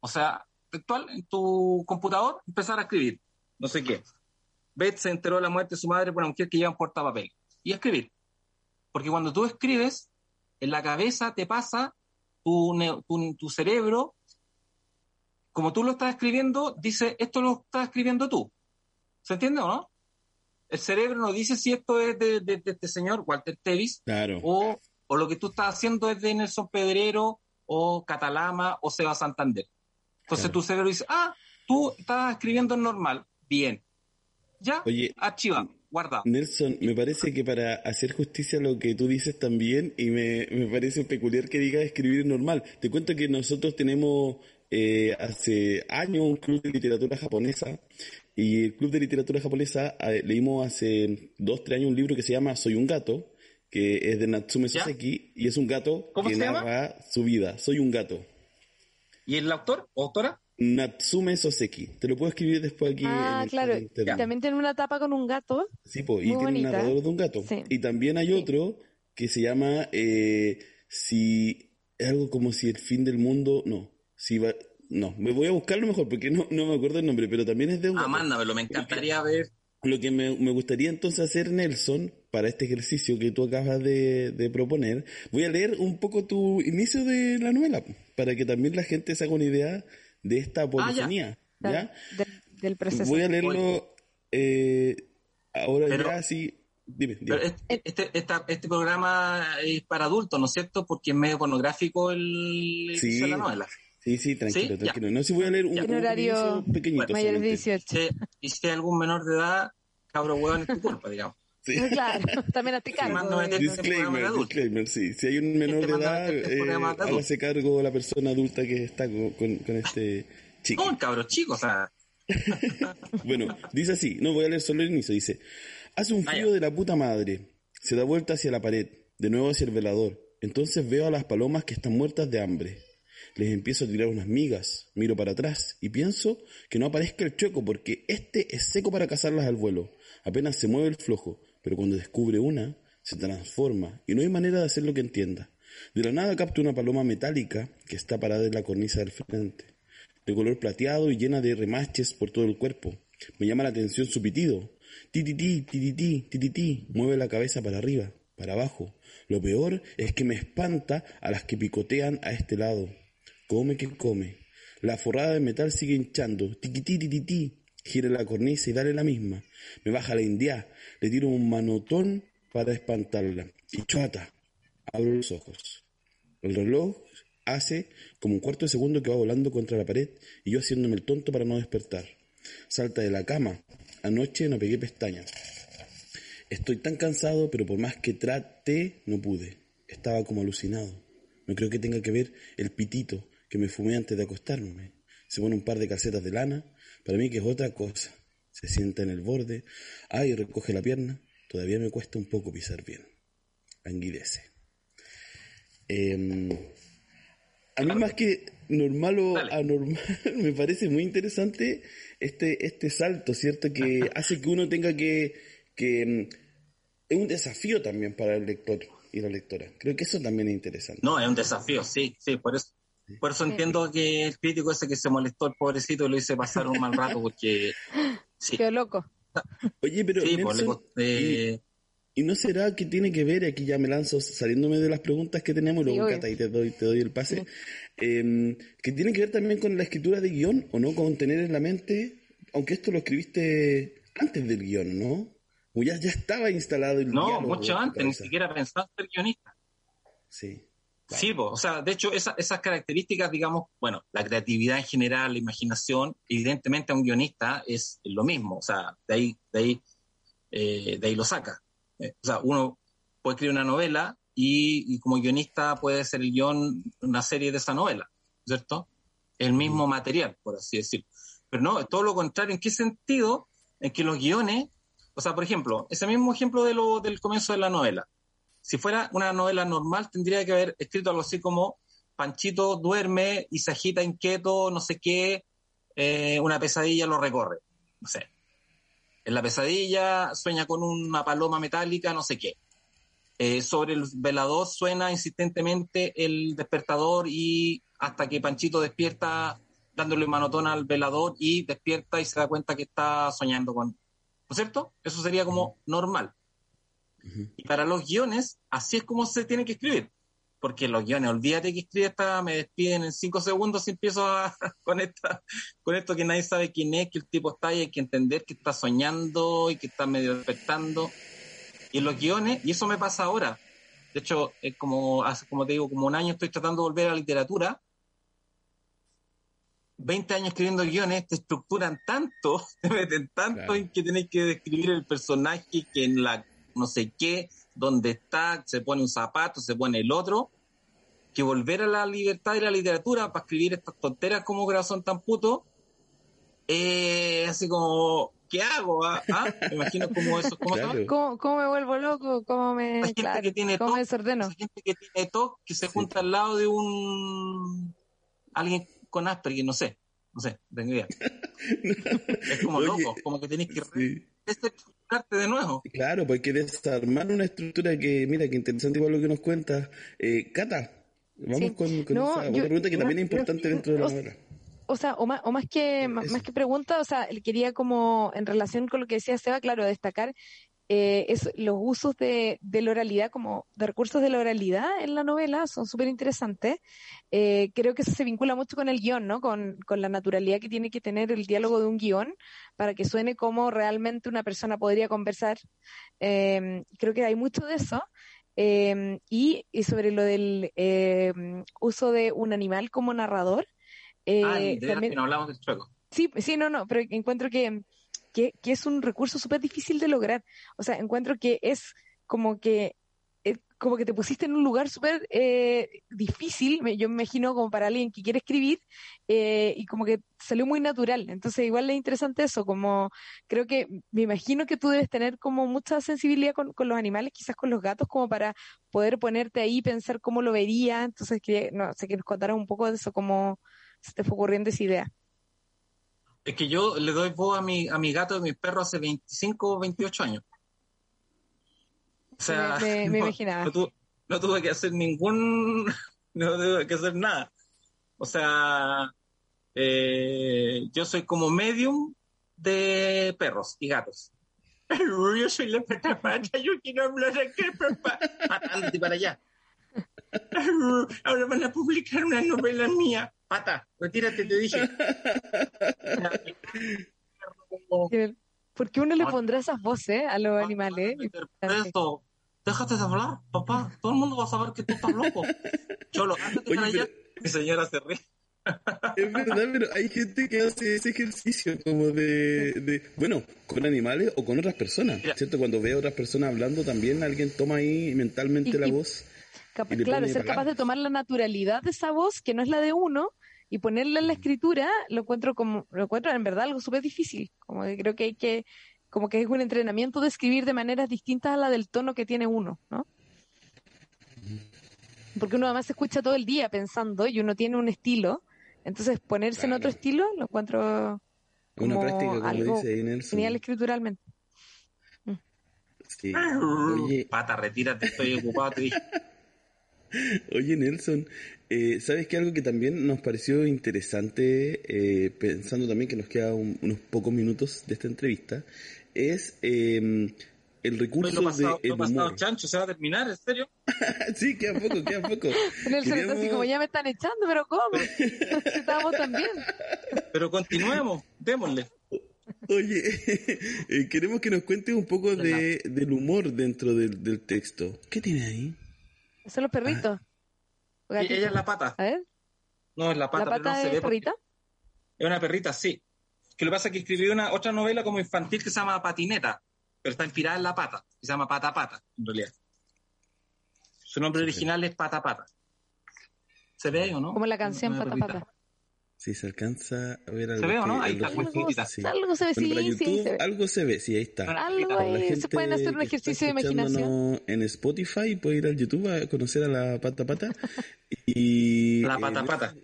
O sea, textual, en tu computador, empezar a escribir, no sé qué. Beth se enteró de la muerte de su madre por una mujer que lleva un portapapel. Y escribir. Porque cuando tú escribes, en la cabeza te pasa tu, tu, cerebro, como tú lo estás escribiendo, dice, esto lo estás escribiendo tú. ¿Se entiende o no? el cerebro no dice si esto es de, este señor, Walter Tevis, o, o, lo que tú estás haciendo es de Nelson Pedrero, o Catalama, o Seba Santander. Entonces tu cerebro dice, ah, tú estás escribiendo en normal, bien. Ya, Oye, archiva, guarda. Nelson, me parece que para hacer justicia a lo que tú dices también, y me, me parece peculiar que digas escribir normal, te cuento que nosotros tenemos eh, hace años un club de literatura japonesa y el Club de Literatura Japonesa eh, leímos hace dos, tres años un libro que se llama Soy un gato, que es de Natsume Soseki, y es un gato que narra su vida. Soy un gato. ¿Y el autor o autora? Natsume Soseki. Te lo puedo escribir después aquí. Ah, claro. Y también tiene una tapa con un gato. Sí, pues, y tiene un narrador de un gato. Y también hay otro que se llama eh, Si. algo como si el fin del mundo. No. Si va, no, me voy a buscarlo mejor porque no, no me acuerdo el nombre, pero también es de un... Ah, mándamelo, me encantaría ver. Lo que me, gustaría entonces hacer, Nelson, para este ejercicio que tú acabas de, proponer, voy a leer un poco tu inicio de la novela, para que también la gente se haga una idea de esta ah, polifonía. ya. del proceso. Voy a leerlo eh, ahora ya así. Dime, Pero este, este, este, programa es para adultos, ¿no es cierto? Porque es medio pornográfico el, sí. la novela. Sí, sí, tranquilo, tranquilo. No, si voy a leer un, horario pequeñito. mayor de 18. y si hay algún menor de edad, cabro hueón es tu culpa, digamos. Sí. Claro, también a ti cargo. disclaimer, disclaimer, sí. Si hay un menor de edad, eh, hágase cargo la persona adulta que está con, con, este chico. ¿Cómo cabro chico? O sea... bueno, dice así, no voy a leer solo el inicio, dice, hace un frío de la puta madre, se da vuelta hacia la pared, de nuevo hacia el velador, entonces veo a las palomas que están muertas de hambre Les empiezo a tirar unas migas, miro para atrás y pienso que no aparezca el choco porque este es seco para cazarlas al vuelo. Apenas se mueve el flojo, pero cuando descubre una, se transforma y no hay manera de hacer lo que entienda. De la nada capta una paloma metálica que está parada en la cornisa del frente, de color plateado y llena de remaches por todo el cuerpo. Me llama la atención su pitido. Tititi, tititi, tititi. Mueve la cabeza para arriba, para abajo. Lo peor es que me espanta a las que picotean a este lado. Come que come. La forrada de metal sigue hinchando. Gira la cornisa y dale la misma. Me baja la india. Le tiro un manotón para espantarla. Y chuata. Abro los ojos. El reloj hace como un cuarto de segundo que va volando contra la pared y yo haciéndome el tonto para no despertar. Salta de la cama. Anoche no pegué pestañas. Estoy tan cansado, pero por más que traté, no pude. Estaba como alucinado. No creo que tenga que ver el pitito que me fumé antes de acostarme. Se pone un par de calcetas de lana, para mí que es otra cosa. Se sienta en el borde, ay, recoge la pierna. Todavía me cuesta un poco pisar bien. Languidece. Em, a mí más que normal o anormal, me parece muy interesante este, este salto, ¿cierto? Que hace que uno tenga que, que... Em, es un desafío también para el lector y la lectora. Creo que eso también es interesante. No, es un desafío, sí, sí, por eso. Por eso entiendo que el crítico ese que se molestó, el pobrecito, lo hice pasar un mal rato porque... Sí. Qué loco. Oye, pero Sí, pues, Nelson, eh, ¿y no será que tiene que ver, aquí ya me lanzo saliéndome de las preguntas que tenemos, y Sí, luego. Cata, y te doy, te doy el pase, em, que tiene que ver también con la escritura de guion, o no, con tener en la mente, aunque esto lo escribiste antes del guion, ¿no? O ya, ya estaba instalado el no, diálogo mucho antes, ni siquiera pensaba ser guionista. Sí. Sí, po, o sea, de hecho, esa- esas características, digamos, bueno, la creatividad en general, la imaginación, evidentemente a un guionista es lo mismo, o sea, de ahí, de ahí, eh, de ahí lo saca. Eh, o sea, uno puede escribir una novela y, y como guionista puede ser el guion una serie de esa novela, ¿cierto? El mismo material, por así decirlo. Pero no, es todo lo contrario. ¿En qué sentido? En que los guiones, o sea, por ejemplo, ese mismo ejemplo de lo, del comienzo de la novela. Si fuera una novela normal, tendría que haber escrito algo así como Panchito duerme y se agita inquieto, no sé qué, eh, una pesadilla lo recorre. No sé. En la pesadilla sueña con una paloma metálica, no sé qué. Eh, sobre el velador suena insistentemente el despertador y hasta que Panchito despierta dándole manotón al velador y despierta y se da cuenta que está soñando con... ¿No es cierto? Eso sería como normal. Y para los guiones, así es como se tiene que escribir. Porque los guiones, olvídate que escribe esta, me despiden en cinco segundos y empiezo a- con, esta, con esto que nadie sabe quién es, que el tipo está y hay que entender que está soñando y que está medio despertando. Y en los guiones, y eso me pasa ahora. De hecho, es como, hace, como te digo, como un año estoy tratando de volver a la literatura. 20 años escribiendo guiones te estructuran tanto, te meten tanto Claro. en que tenés que describir el personaje, que en la no sé qué, dónde está, se pone un zapato, se pone el otro, que volver a la libertad y la literatura para escribir estas tonteras como corazón tan puto, eh, así como, ¿qué hago? ah? ¿Ah? Me imagino como eso, ¿cómo? Claro. ¿Cómo, cómo me vuelvo loco? ¿Cómo me, gente claro, que tiene cómo TOC, me desordeno? esa gente que tiene TOC, que se Sí. junta al lado de un alguien con Asperger, no sé, no sé, no tengo idea. es como Oye, loco, como que tenés que Sí. De nuevo. Claro, pues hay que desarmar una estructura que, mira, que interesante igual lo que nos cuentas. Eh, Cata, vamos Sí. con, con No, esa yo- otra pregunta que no, también es no, importante dentro de la o- novela. O sea, o más, o más que más, que pregunta, o sea, él quería como en relación con lo que decía Seba, claro, destacar eh, es, los usos de, de la oralidad, como de recursos de la oralidad en la novela, son súper interesantes. Eh, creo que eso se vincula mucho con el guion, ¿no? Con, con la naturalidad que tiene que tener el diálogo de un guion para que suene como realmente una persona podría conversar. Eh, creo que hay mucho de eso. Eh, y, y sobre lo del eh, uso de un animal como narrador, eh, ah, también- que no hablamos del chueco. Sí, sí, no, no, pero encuentro que, que, es un recurso súper difícil de lograr. O sea, encuentro que es como que, eh, como que te pusiste en un lugar súper eh, difícil, yo me imagino como para alguien que quiere escribir, eh, y como que salió muy natural. Entonces igual es interesante eso, como creo que me imagino que tú debes tener como mucha sensibilidad con, los animales, quizás con los gatos, como para poder ponerte ahí pensar cómo lo vería. Entonces quería, no sé, que nos contaras un poco de eso, cómo se te fue ocurriendo esa idea. Es que yo le doy voz a mi, a mi gato y a mis perros hace 25 o 28 años. O sea, me, no, imaginaba. No, tuve que hacer ningún, no tuve que hacer nada. O sea, eh, yo soy como medium de perros y gatos. Yo soy la pata pata, yo quiero hablar aquí, papá. Ándate para allá. Ahora van a publicar una novela mía. Pata, retírate, te dije. ¿Por qué uno le pondrá esas voces a los animales? Esto, déjate de hablar, papá. Todo el mundo va a saber que tú estás loco. Cholo, Oye, Mi señora se ríe. Es verdad, pero hay gente que hace ese ejercicio como de, de bueno, con animales o con otras personas, ¿cierto? Cuando ve a otras personas hablando también alguien toma ahí mentalmente la voz. Claro, ser capaz de tomar la naturalidad de esa voz, que no es la de uno, y ponerla en la escritura, lo encuentro como, lo encuentro en verdad algo súper difícil. Como que creo que hay que como que es un entrenamiento de escribir de maneras distintas a la del tono que tiene uno, ¿no? Porque uno además se escucha todo el día pensando y uno tiene un estilo, entonces ponerse en otro estilo lo encuentro como una práctica, como algo dice genial escrituralmente. Sí. Oye, pata, retírate, estoy ocupado, te dije. Oye, Nelson, eh, ¿sabes que algo que también nos pareció interesante, eh, pensando también que nos quedan unos pocos minutos de esta entrevista, es eh, el recurso lo pasado, de el pasado chancho se va a terminar, ¿en serio? sí, queda poco, queda poco. Nelson así como ya me están echando, pero ¿cómo? Estábamos también. Pero continuemos, démosle. Oye, eh, queremos que nos cuentes un poco de, del humor dentro del, del texto. ¿Qué tiene ahí? Son los perritos. Ah. ella es la pata. A ver. No, es la pata, ¿La pata pero no es se ve. perrita? Es una perrita, sí. Que lo que pasa es que escribí una otra novela como infantil que se llama Patineta, pero está inspirada en la pata, que se llama Pata Pata, en realidad. Su nombre original es Pata Pata. ¿Se ve o no? Como la canción Pata Pata. Sí, se alcanza a ver algo. ¿Se ve o no? Ahí está, Algo se ve, sí, YouTube, sí. Se ve. Algo se ve, sí, ahí está. Algo ahí, se pueden hacer un ejercicio de imaginación. En Spotify, puede ir al YouTube a conocer a la pata pata. y, la pata eh, pata.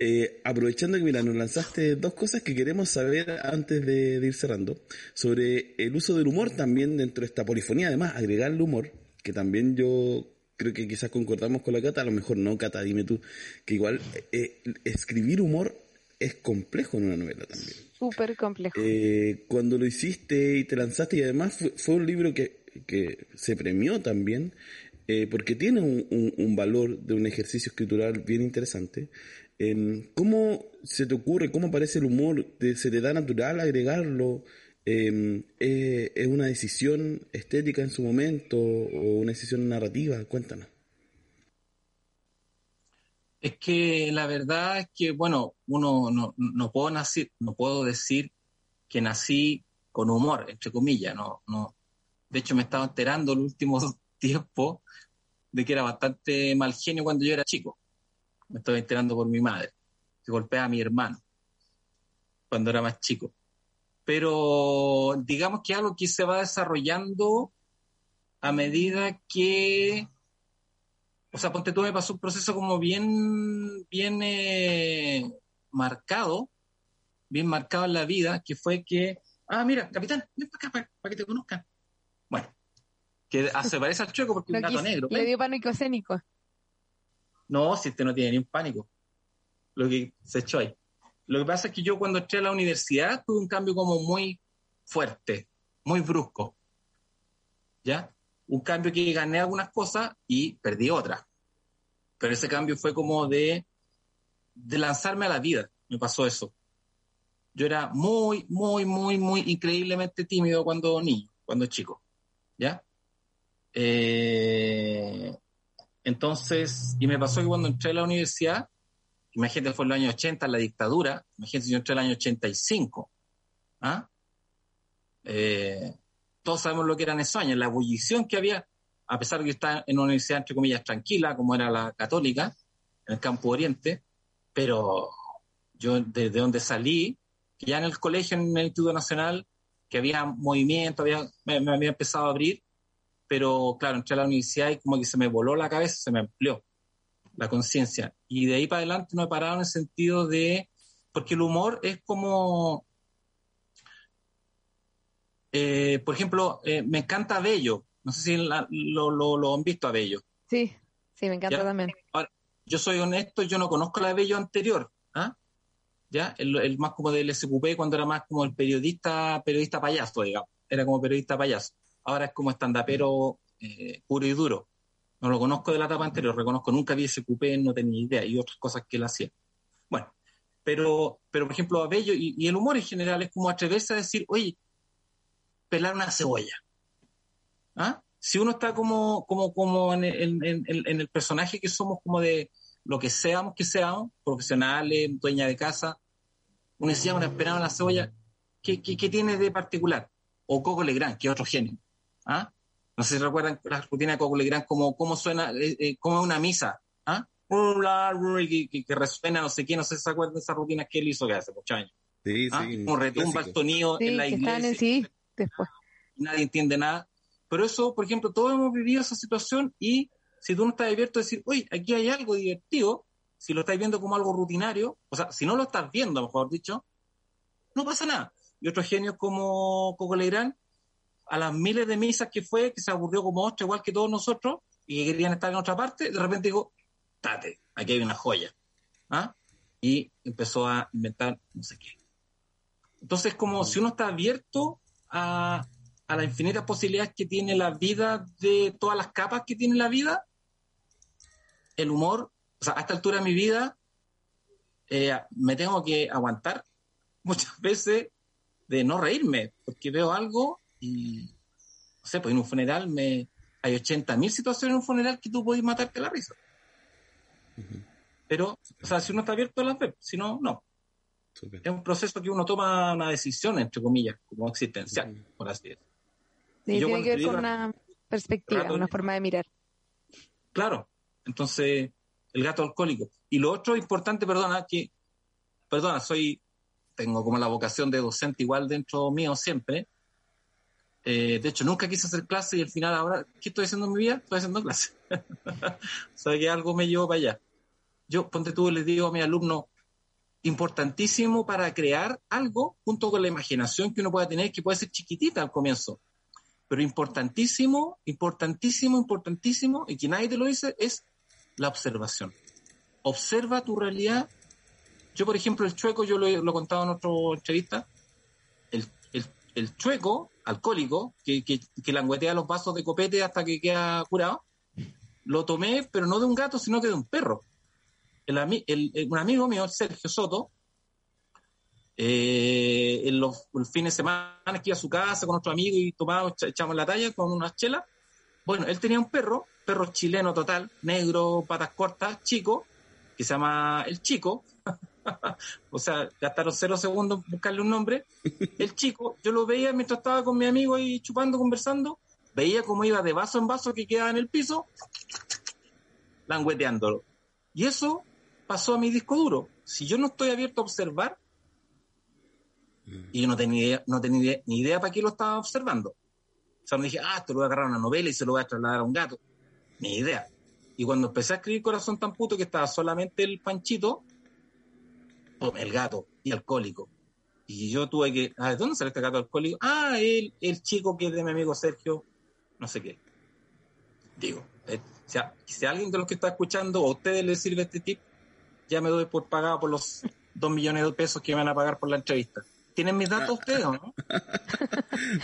Eh, aprovechando que, mira, nos lanzaste dos cosas que queremos saber antes de, de, ir cerrando. Sobre el uso del humor también dentro de esta polifonía, además, agregar el humor, que también yo creo que quizás concordamos con la Cata, a lo mejor no, Cata, dime tú, que igual eh, escribir humor es complejo en una novela también. Súper complejo. Eh, cuando lo hiciste y te lanzaste, y además fue, un libro que, que, se premió también, eh, porque tiene un, un, valor de un ejercicio escritural bien interesante. ¿Cómo se te ocurre, cómo aparece el humor? ¿Se te da natural agregarlo? Eh, es una decisión estética en su momento o una decisión narrativa? Cuéntanos. Es que la verdad es que, bueno, uno no, no puedo nacer, no puedo decir que nací con humor, entre comillas, no, no. De hecho, me estaba enterando el último tiempo de que era bastante mal genio cuando yo era chico. Me estaba enterando por mi madre, que golpea a mi hermano cuando era más chico pero digamos que algo que se va desarrollando a medida que, o sea, ponte tú, me pasó un proceso como bien, bien eh, marcado, bien marcado en la vida, que fue que, ah, mira, capitán, ven para acá para, que te conozcan. Bueno, que se parece al chueco porque es un gato negro. Le dio pánico escénico. No, si este no tiene ni un pánico. Lo que se echó ahí. Lo que pasa es que yo cuando entré a la universidad tuve un cambio como muy fuerte, muy brusco. ¿Ya? Un cambio que gané algunas cosas y perdí otras. Pero ese cambio fue como de, lanzarme a la vida. Me pasó eso. Yo era muy, muy, muy, muy increíblemente tímido cuando niño, cuando chico. ¿Ya? Eh, entonces, y me pasó que cuando entré a la universidad, Imagínate, fue en los años 80, la dictadura. Imagínate, yo entré en el año 85. ¿Ah? Eh, todos sabemos lo que eran esos años, la ebullición que había. a pesar de que estaba en una universidad, entre comillas, tranquila, como era la católica, en el campo oriente, pero yo desde donde salí, ya en el colegio, en el Instituto Nacional, que había movimiento, había, me, me había empezado a abrir, pero claro, entré a la universidad y como que se me voló la cabeza, se me amplió la conciencia. Y de ahí para adelante no he parado en el sentido de, porque el humor es como, eh, por ejemplo, eh, me encanta Bello, no sé si la- lo, lo, lo han visto a Bello. Sí, sí, me encanta ¿Ya? también. Ahora, yo soy honesto, yo no conozco la de Bello anterior, ¿ah? ¿Ya? El, el más como del SQP cuando era más como el periodista, periodista payaso, digamos. Era como periodista payaso. Ahora es como estandapero eh, puro y duro. No lo conozco de la etapa anterior, reconozco, nunca vi SQP, no tenía idea, y otras cosas que él hacía. Bueno, pero, pero por ejemplo, a Bello y, y el humor en general es como atreverse a decir, oye, pelar una cebolla. ¿Ah? Si uno está como, como, como en, el- personaje que somos como de lo que seamos que seamos, profesionales, dueña de casa, uno decía, una esperaba la cebolla, ¿qué, qué, qué tiene de particular? O Coco Legrand, que es otro genio. ¿Ah? No sé si recuerdan la rutina de Coco Legrand, cómo, suena, eh, eh, como es una misa. ¿Ah? Que, que- que resuena no sé qué, no sé si se acuerdan de esas rutinas que él hizo que hace muchos años. Sí, ¿Ah? sí. Como retumba el sonido Sí, en la iglesia en sí después. nadie entiende nada. Pero eso, por ejemplo, todos hemos vivido esa situación y si tú no estás abierto a decir, oye, aquí hay algo divertido, si lo estás viendo como algo rutinario, o sea, si no lo estás viendo, mejor dicho, no pasa nada. Y otros genios como Coco Legrand, a las miles de misas que fue, que se aburrió como otro, igual que todos nosotros, y que querían estar en otra parte, de repente digo, tate, aquí hay una joya. ¿Ah? Y empezó a inventar no sé qué. Entonces, como si uno está abierto a, a las infinitas posibilidades que tiene la vida, de todas las capas que tiene la vida, el humor, o sea, a esta altura de mi vida, eh, me tengo que aguantar muchas veces de no reírme, porque veo algo y, no sé, pues en un funeral me, hay 80.000 situaciones en un funeral que tú podés matarte la risa. Pero, o sea, si uno está abierto a las ver, si no, no. Es un proceso que uno toma una decisión, entre comillas, como existencial, por así decirlo. Sí, tiene que ver con una perspectiva, una forma de mirar. Claro. Entonces, el gato alcohólico. Y lo otro importante, perdona, que, perdona, soy, tengo como la vocación de docente igual dentro mío siempre. Eh, de hecho, nunca quise hacer clase y al final ahora, ¿qué estoy haciendo en mi vida? Estoy haciendo clase. o sea, que algo me llevó para allá. Yo, ponte tú, les digo a mis alumnos, importantísimo para crear algo junto con la imaginación que uno pueda tener, que puede ser chiquitita al comienzo, pero importantísimo, importantísimo, importantísimo, y que nadie te lo dice, es la observación. Observa tu realidad. Yo, por ejemplo, el chueco, yo lo, he- lo he contado en otra entrevista, el, el, el chueco alcohólico, que, que, que languetea los vasos de copete hasta que queda curado, lo tomé, pero no de un gato, sino de un perro. El, el- el- un amigo mío, Sergio Soto, eh, en los, los fines de semana que iba a su casa con otro amigo y tomábamos, echa- echábamos la talla con unas chelas. Bueno, él tenía un perro, perro chileno total, negro, patas cortas, chico, que se llama El Chico. o sea, gastaron cero segundos buscarle un nombre. El Chico, yo lo veía mientras estaba con mi amigo ahí chupando, conversando, veía cómo iba de vaso en vaso que quedaba en el piso, langueteándolo. Y eso pasó a mi disco duro. Si yo no estoy abierto a observar, y yo no tenía, ni idea para qué lo estaba observando. O sea, me dije, ah, esto lo voy a agarrar a una novela y se lo voy a trasladar a un gato. Ni idea. Y cuando empecé a escribir Corazón tan puto, que estaba solamente el panchito, el gato y alcohólico. Y yo tuve que, ah, ¿de dónde sale este gato alcohólico? Ah, el, el chico que es de mi amigo Sergio, no sé qué. Digo, eh, si, a, si a alguien de los que está escuchando o a ustedes les sirve este tip, ya me doy por pagado por los dos millones de pesos que me van a pagar por la entrevista. ¿Tienen mis datos ustedes o no?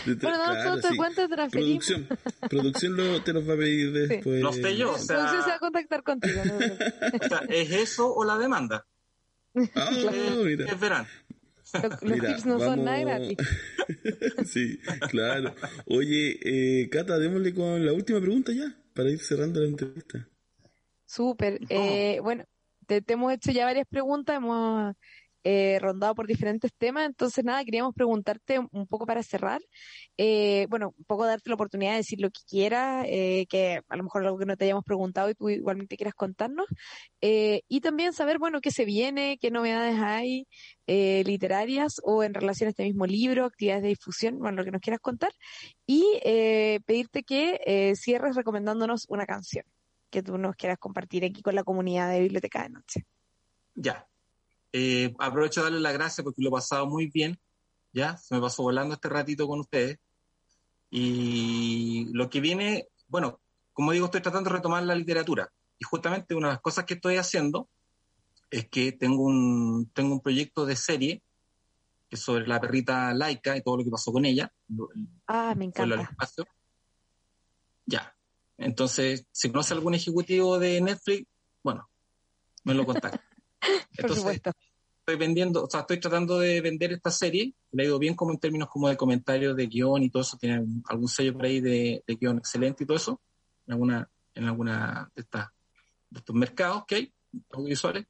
No, tú te cuentas, transferimos. Producción, producción lo, te los va a pedir después. Lo sé yo, o sea- Entonces se va a contactar contigo. ¿no? O sea, ¿es eso o la demanda? Ah, mira. es verano. Los, Mira, tips no son nada gratis. sí, claro. Oye, eh, Cata, démosle con la última pregunta ya, para ir cerrando la entrevista. Súper. Eh, bueno, te, te hemos hecho ya varias preguntas, hemos eh, rondado por diferentes temas. Entonces, nada, queríamos preguntarte un poco para cerrar. Eh, bueno, un poco darte la oportunidad de decir lo que quieras, eh, que a lo mejor algo que no te hayamos preguntado y tú igualmente quieras contarnos. Eh, y también saber, bueno, qué se viene, qué novedades hay literarias o en relación a este mismo libro, actividades de difusión, bueno, lo que nos quieras contar. Y pedirte que cierres recomendándonos una canción que tú nos quieras compartir aquí con la comunidad de Biblioteca de Noche. Ya. Eh, aprovecho de darle las gracias porque lo he pasado muy bien. Ya, se me pasó volando este ratito con ustedes. Y lo que viene, bueno, como digo, estoy tratando de retomar la literatura. Y justamente una de las cosas que estoy haciendo es que tengo un, tengo un proyecto de serie que es sobre la perrita laica y todo lo que pasó con ella. Ah, me encanta. espacio. Ya. Entonces, si conoce algún ejecutivo de Netflix, bueno, me lo contacta. Por Entonces, supuesto. estoy vendiendo, o sea, estoy tratando de vender esta serie. Le ha ido bien como en términos como de comentarios de guion y todo eso. Tiene algún sello por ahí de, de guion excelente y todo eso. En alguna, en alguna de estas, de estos mercados que hay, audiovisuales.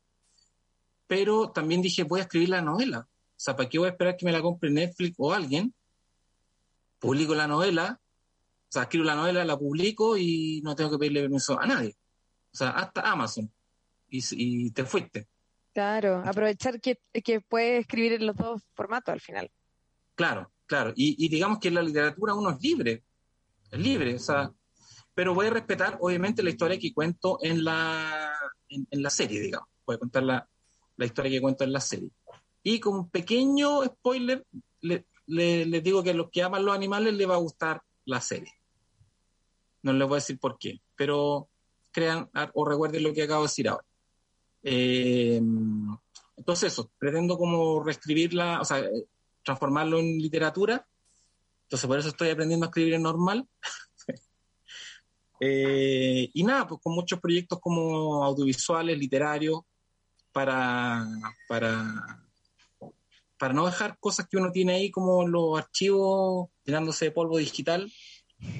Pero también dije, voy a escribir la novela. O sea, ¿para qué voy a esperar que me la compre Netflix o alguien? Publico la novela, o sea, escribo la novela, la publico y no tengo que pedirle permiso a nadie. O sea, hasta Amazon. Y, y te fuiste. Claro, aprovechar que, que puedes escribir en los dos formatos al final. Claro, claro. Y, y digamos que en la literatura uno es libre, es libre, o sea, pero voy a respetar obviamente la historia que cuento en la, en, en la serie, digamos. Voy a contar la, la historia que cuento en la serie. Y como un pequeño spoiler, le- le- les digo que a los que aman los animales les va a gustar la serie. No les voy a decir por qué, pero crean o recuerden lo que acabo de decir ahora. Eh, entonces eso, pretendo como reescribirla, o sea, eh, transformarlo en literatura. Entonces por eso estoy aprendiendo a escribir en normal. Eh, y nada, pues con muchos proyectos como audiovisuales, literarios, para, para, para no dejar cosas que uno tiene ahí como los archivos llenándose de polvo digital,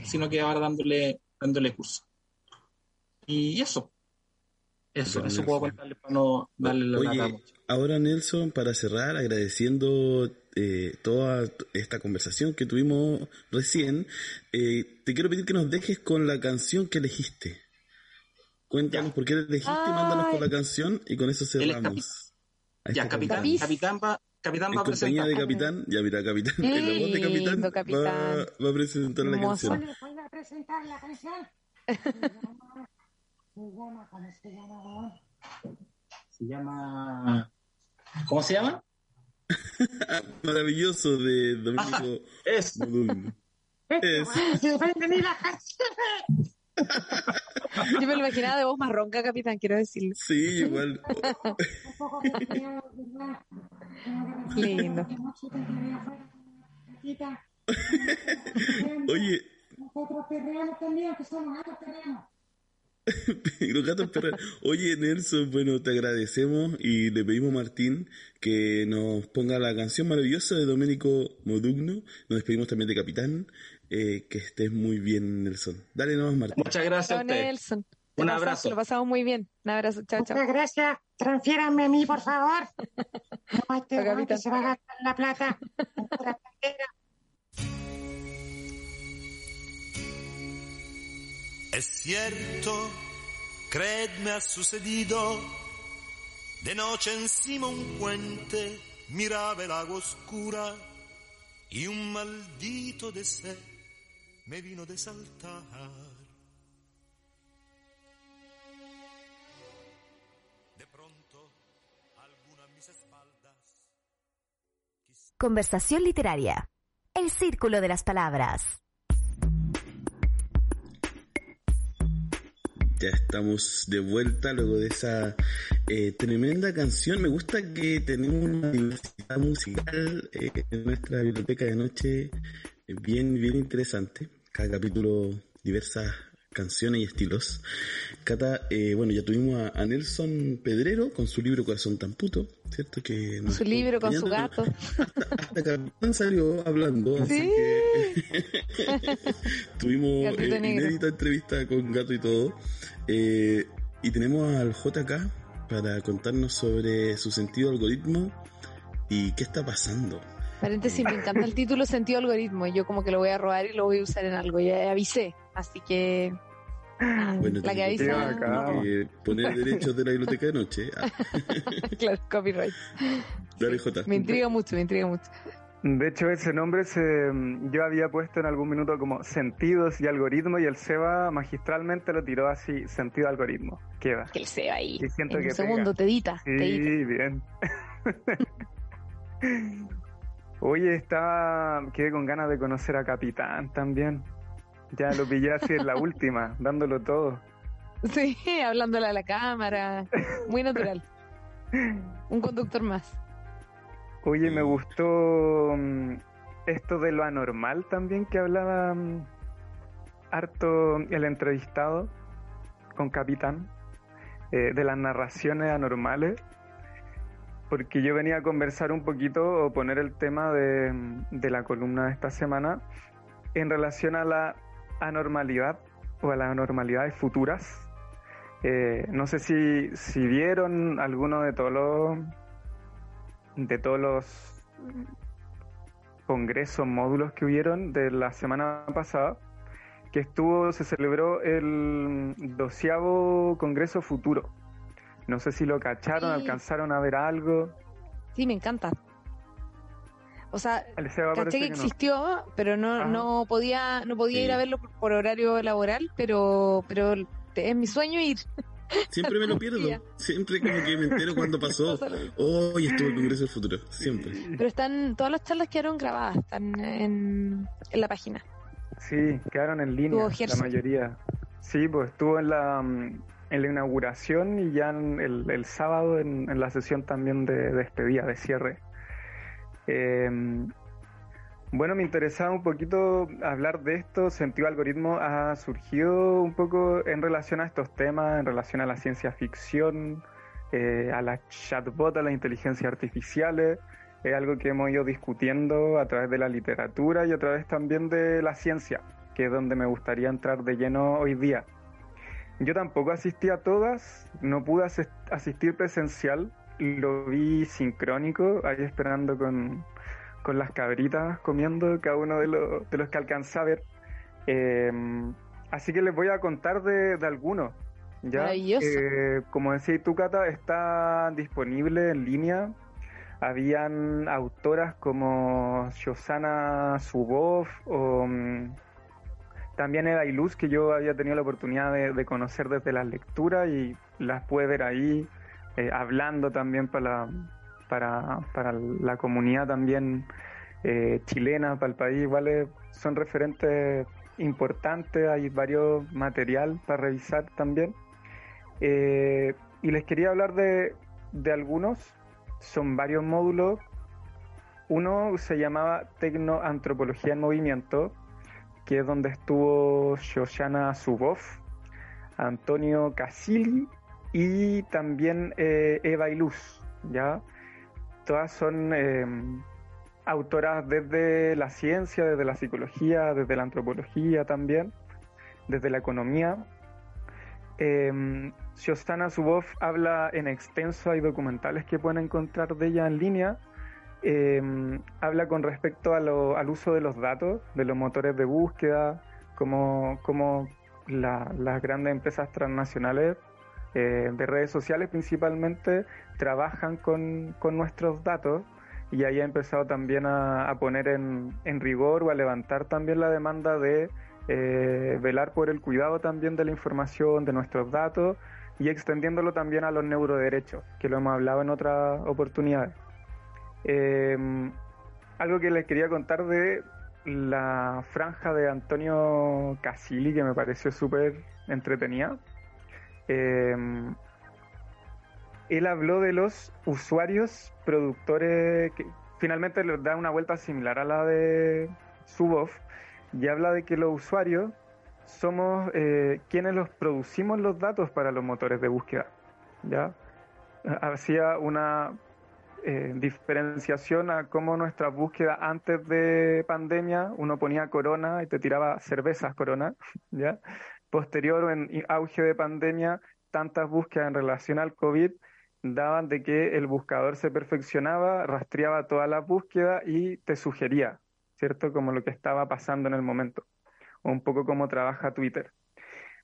sino que ahora dándole, dándole curso. Y eso. Eso, eso puedo Nelson. contarles para no darle la Oye, ahora Nelson, para cerrar, agradeciendo eh, toda esta conversación que tuvimos recién, eh, te quiero pedir que nos dejes con la canción que elegiste. Cuéntanos Ya. por qué la elegiste, mándanos con Ay. la canción y con eso es cerramos. Ahí Ya, capitán, capitán va, capitán En va a compañía presentar. de Capitán, ya mira, Capitán, en la voz de Capitán, Lindo, Va, Capitán. va a presentar la Hermoso. canción. Voy a presentar la canción. Llama, ¿cómo se llama? Se llama. ¿Cómo se llama? Maravilloso de Domenico Es. Es. Yo me lo imaginaba de voz más ronca, capitán, quiero decirlo. Sí, igual. Lindo. Oye, Nosotros perreamos también, que somos gatos perreamos. Los gatos perreros. Oye, Nelson, bueno, te agradecemos y le pedimos a Martín que nos ponga la canción maravillosa de Domenico Modugno. Nos despedimos también de Capitán. Eh, que estés muy bien, Nelson. Dale nomás, Martín. Muchas gracias a. Nelson. Un abrazo. Lo pasamos muy bien. Un abrazo. Chao, chao. Muchas gracias. Transfiéranme a mí, por favor. No, este se va a gastar la plata Es cierto, creedme ha sucedido, de noche encima un puente miraba el agua oscura y un maldito deseo me vino de saltar. De pronto, Conversación literaria. El círculo de las palabras. Ya estamos de vuelta luego de esa eh, tremenda canción. Me gusta que tenemos una diversidad musical eh, en nuestra biblioteca de noche bien, bien interesante. Cada capítulo diversas canciones y estilos. Cata, eh, bueno, ya tuvimos a, Nelson Pedrero con su libro Corazón tan puto, ¿cierto? Que Su libro con su gato. Hasta Capitán salió hablando, así Sí. que tuvimos eh, inédita entrevista con Gato y todo. Eh, y tenemos al JK para contarnos sobre su sentido algoritmo ¿Y qué está pasando? Paréntesis, me encanta el título Sentido Algoritmo. Yo como que lo voy a robar y lo voy a usar en algo. Ya avisé, así que... Bueno, la que avisa... acá. eh, poner derechos de la biblioteca de noche. Ah, claro, copyright. Jota. Me intriga mucho, me intriga mucho. De hecho, ese nombre se, yo había puesto en algún minuto como sentidos y algoritmo y el Seba magistralmente lo tiró así, sentido algoritmo. Queda. Que el SEO ahí. Sí, siento en que un segundo pega. te edita, te edita. Sí, bien. Oye, estaba, quedé con ganas de conocer a Capitán también. Ya lo pillé así en la última, dándolo todo. Sí, hablándole a la cámara. Muy natural. Un conductor más. Oye, me gustó mm, esto de lo anormal también que hablaba mm, harto el entrevistado con Capitán, eh, de las narraciones anormales, porque yo venía a conversar un poquito o poner el tema de, mm, de la columna de esta semana en relación a la anormalidad o a las anormalidades futuras. Eh, no sé si, si vieron alguno de todos los de todos los congresos, módulos que hubieron de la semana pasada, que estuvo, se celebró el doceavo Congreso Futuro. No sé si lo cacharon, Sí. alcanzaron a ver algo. Sí, me encanta. O sea, caché que no. existió, pero no, Ajá. no podía, no podía Sí. ir a verlo por, por horario laboral, pero, pero es mi sueño ir. Siempre me lo pierdo. Siempre como que me entero cuando pasó. Hoy estuvo el Congreso del Futuro. Siempre. Pero están, todas las charlas quedaron grabadas, están en, en la página. Sí, quedaron en línea, la mayoría. Sí, pues estuvo en la, mm, en la inauguración y ya en el, el sábado en, en la sesión también de despedida, de cierre. Eh, bueno, me interesaba un poquito hablar de esto. Sentido Algoritmo ha surgido un poco en relación a estos temas, en relación a la ciencia ficción, eh, a las chatbots, a las inteligencias artificiales. Es algo que hemos ido discutiendo a través de la literatura y a través también de la ciencia, que es donde me gustaría entrar de lleno hoy día. Yo tampoco asistí a todas, no pude asis- asistir presencial, lo vi sincrónico, ahí esperando con, con las cabritas comiendo, cada uno de, los de los que alcancé a ver. Eh, así que les voy a contar de, de algunos. ¿ya? Eh, como decía tú, Cata, está disponible en línea. Habían autoras como Shoshana Zuboff o mm, también Eda Luz que yo había tenido la oportunidad de, de conocer desde las lecturas y las pude ver ahí eh, hablando también para para, para la comunidad también eh, chilena, para el país, igual son referentes importantes, hay varios material para revisar también. Eh, y les quería hablar de, de algunos, son varios módulos. Uno se llamaba Tecnoantropología en Movimiento, que es donde estuvo Shoshana Zuboff, Antonio Casilli y también eh, Eva Iluz, ¿ya? Todas son eh, autoras desde la ciencia, desde la psicología, desde la antropología también, desde la economía. Eh, Shoshana Zuboff habla en extenso, hay documentales que pueden encontrar de ella en línea. Eh, habla con respecto al uso de los datos, de los motores de búsqueda, la- las grandes empresas transnacionales eh, de redes sociales principalmente trabajan con, con nuestros datos y ahí ha empezado también a, poner en, en rigor o a levantar también la demanda de eh, velar por el cuidado también de la información, de nuestros datos y extendiéndolo también a los neuroderechos, que lo hemos hablado en otras oportunidades. Eh, algo que les quería contar de la franja de Antonio Casilli, que me pareció súper entretenida. Eh, él habló de los usuarios productores, que finalmente le da una vuelta similar a la de Zuboff, y habla de que los usuarios somos eh, quienes los producimos los datos para los motores de búsqueda. ¿ya? Hacía una eh, diferenciación a cómo nuestra búsqueda antes de pandemia, uno ponía corona y te tiraba cervezas corona, ¿ya? Posterior o en auge de pandemia, tantas búsquedas en relación al COVID daban de que el buscador se perfeccionaba, rastreaba toda la búsqueda y te sugería, ¿cierto? Como lo que estaba pasando en el momento, un poco como trabaja Twitter.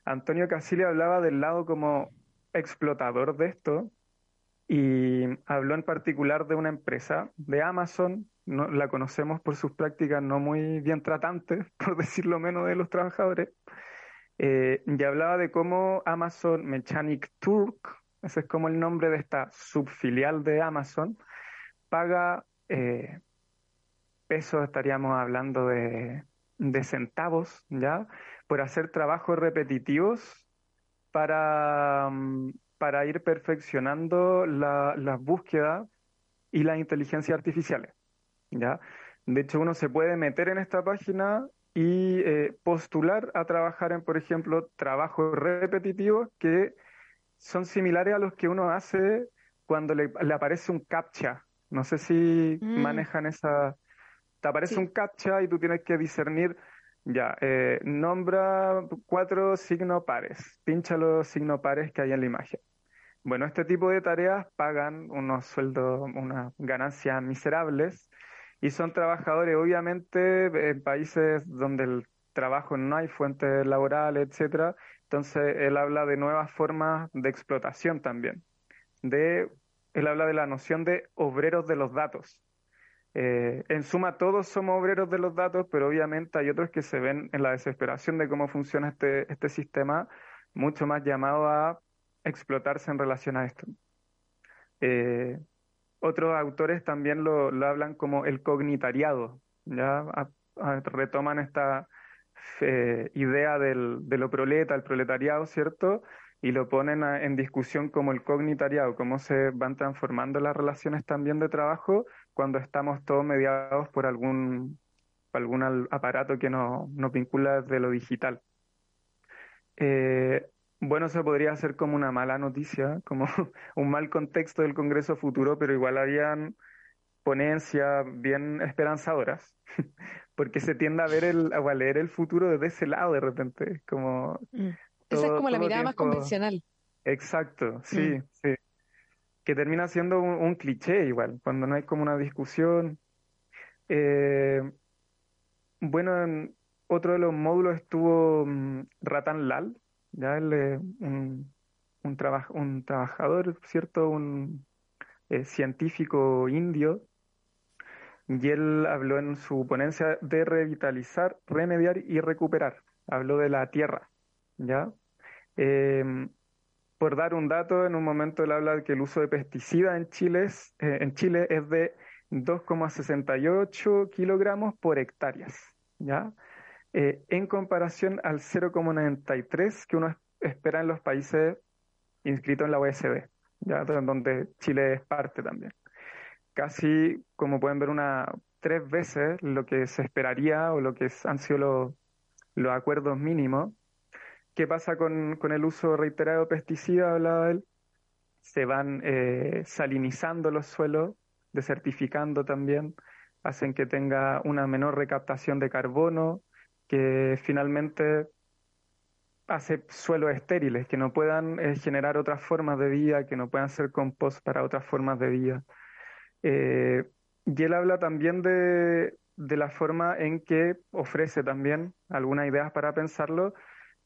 Antonio Casilli hablaba del lado como explotador de esto y habló en particular de una empresa de Amazon, la conocemos por sus prácticas no muy bien tratantes, por decirlo menos, de los trabajadores, eh, y hablaba de cómo Amazon Mechanic Turk, ese es como el nombre de esta subfilial de Amazon, paga eh, pesos, estaríamos hablando de, de centavos, ¿ya? Por hacer trabajos repetitivos para, para ir perfeccionando la, las búsquedas y las inteligencias artificiales, ¿ya? De hecho, uno se puede meter en esta página y eh, postular a trabajar en, por ejemplo, trabajos repetitivos que son similares a los que uno hace cuando le, le aparece un captcha. No sé si Mm. manejan esa... Te aparece Sí. un captcha y tú tienes que discernir, ya, eh, nombra cuatro signos pares, pincha los signos pares que hay en la imagen. Bueno, este tipo de tareas pagan unos sueldos, unas ganancias miserables y son trabajadores, obviamente, en países donde el trabajo no hay fuentes laborales, etcétera. Entonces, él habla de nuevas formas de explotación también. De, él habla de la noción de obreros de los datos. Eh, en suma, todos somos obreros de los datos, pero obviamente hay otros que se ven en la desesperación de cómo funciona este, este sistema, mucho más llamado a explotarse en relación a esto. Eh, otros autores también lo, hablan como el cognitariado, ¿ya? A- a- retoman esta eh, idea del, de lo proleta, el proletariado, ¿cierto? Y lo ponen en discusión como el cognitariado, cómo se van transformando las relaciones también de trabajo cuando estamos todos mediados por algún, algún al- aparato que nos, nos vincula de lo digital. Eh, bueno, eso podría ser como una mala noticia, como un mal contexto del Congreso futuro, pero igual habían ponencias bien esperanzadoras, porque se tiende a ver el, o a leer el futuro desde ese lado de repente, como Mm. Esa es como la mirada más convencional. Exacto, sí, Mm. sí. Que termina siendo un, un cliché igual, cuando no hay como una discusión. Eh, bueno, en otro de los módulos estuvo mm, Ratan Lal, ya él es un, un, traba- un trabajador, ¿cierto? Un eh, científico indio, y él habló en su ponencia de revitalizar, remediar y recuperar. Habló de la tierra, ¿ya? Em, por dar un dato, en un momento él habla de que el uso de pesticidas en Chile es, eh, en Chile es de 2,68 kilogramos por hectáreas, ¿ya? Eh, en comparación al 0,93 que uno es- espera en los países inscritos en la. De Donde Chile es parte también. Casi, como pueden ver, una tres veces lo que se esperaría o lo que han sido los, los acuerdos mínimos. ¿Qué pasa con, con el uso reiterado de pesticidas? Hablaba él. Se van eh, salinizando los suelos, desertificando también, hacen que tenga una menor recaptación de carbono, que finalmente hace suelos estériles, que no puedan eh, generar otras formas de vida, que no puedan ser compost para otras formas de vida. Eh, y él habla también de, de la forma en que ofrece también algunas ideas para pensarlo,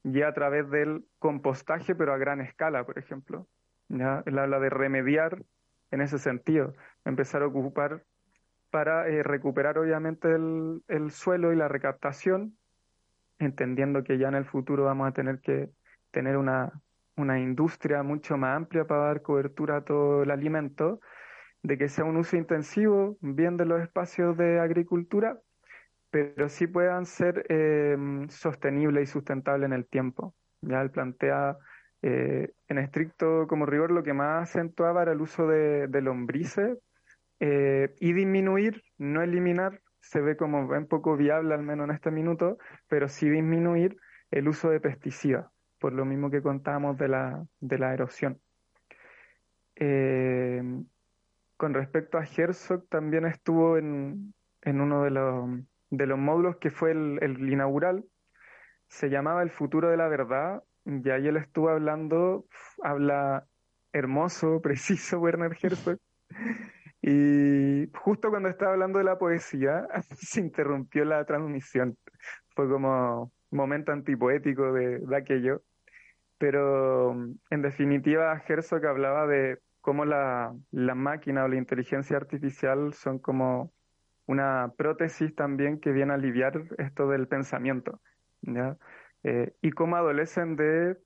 y a través del compostaje, pero a gran escala, por ejemplo. ¿ya? Él habla de remediar en ese sentido, empezar a ocupar para eh, recuperar obviamente el, el suelo y la recaptación, entendiendo que ya en el futuro vamos a tener que tener una, una industria mucho más amplia para dar cobertura a todo el alimento, de que sea un uso intensivo, bien de los espacios de agricultura, pero sí puedan ser eh, sostenibles y sustentables en el tiempo. Ya él plantea eh, en estricto como rigor lo que más acentuaba era el uso de, de lombrices eh, y disminuir, no eliminar, se ve como un poco viable al menos en este minuto, pero sí disminuir el uso de pesticidas, por lo mismo que contábamos de la, de la erosión. Eh, con respecto a Herzog, también estuvo en, en uno de los, de los módulos que fue el, el inaugural, se llamaba El futuro de la verdad, y ahí él estuvo hablando, habla hermoso, preciso Werner Herzog. Y justo cuando estaba hablando de la poesía, se interrumpió la transmisión. Fue como momento antipoético de, aquello. Pero en definitiva, Herzog hablaba de cómo la, la máquina o la inteligencia artificial son como una prótesis también que viene a aliviar esto del pensamiento. Eh, y cómo adolecen de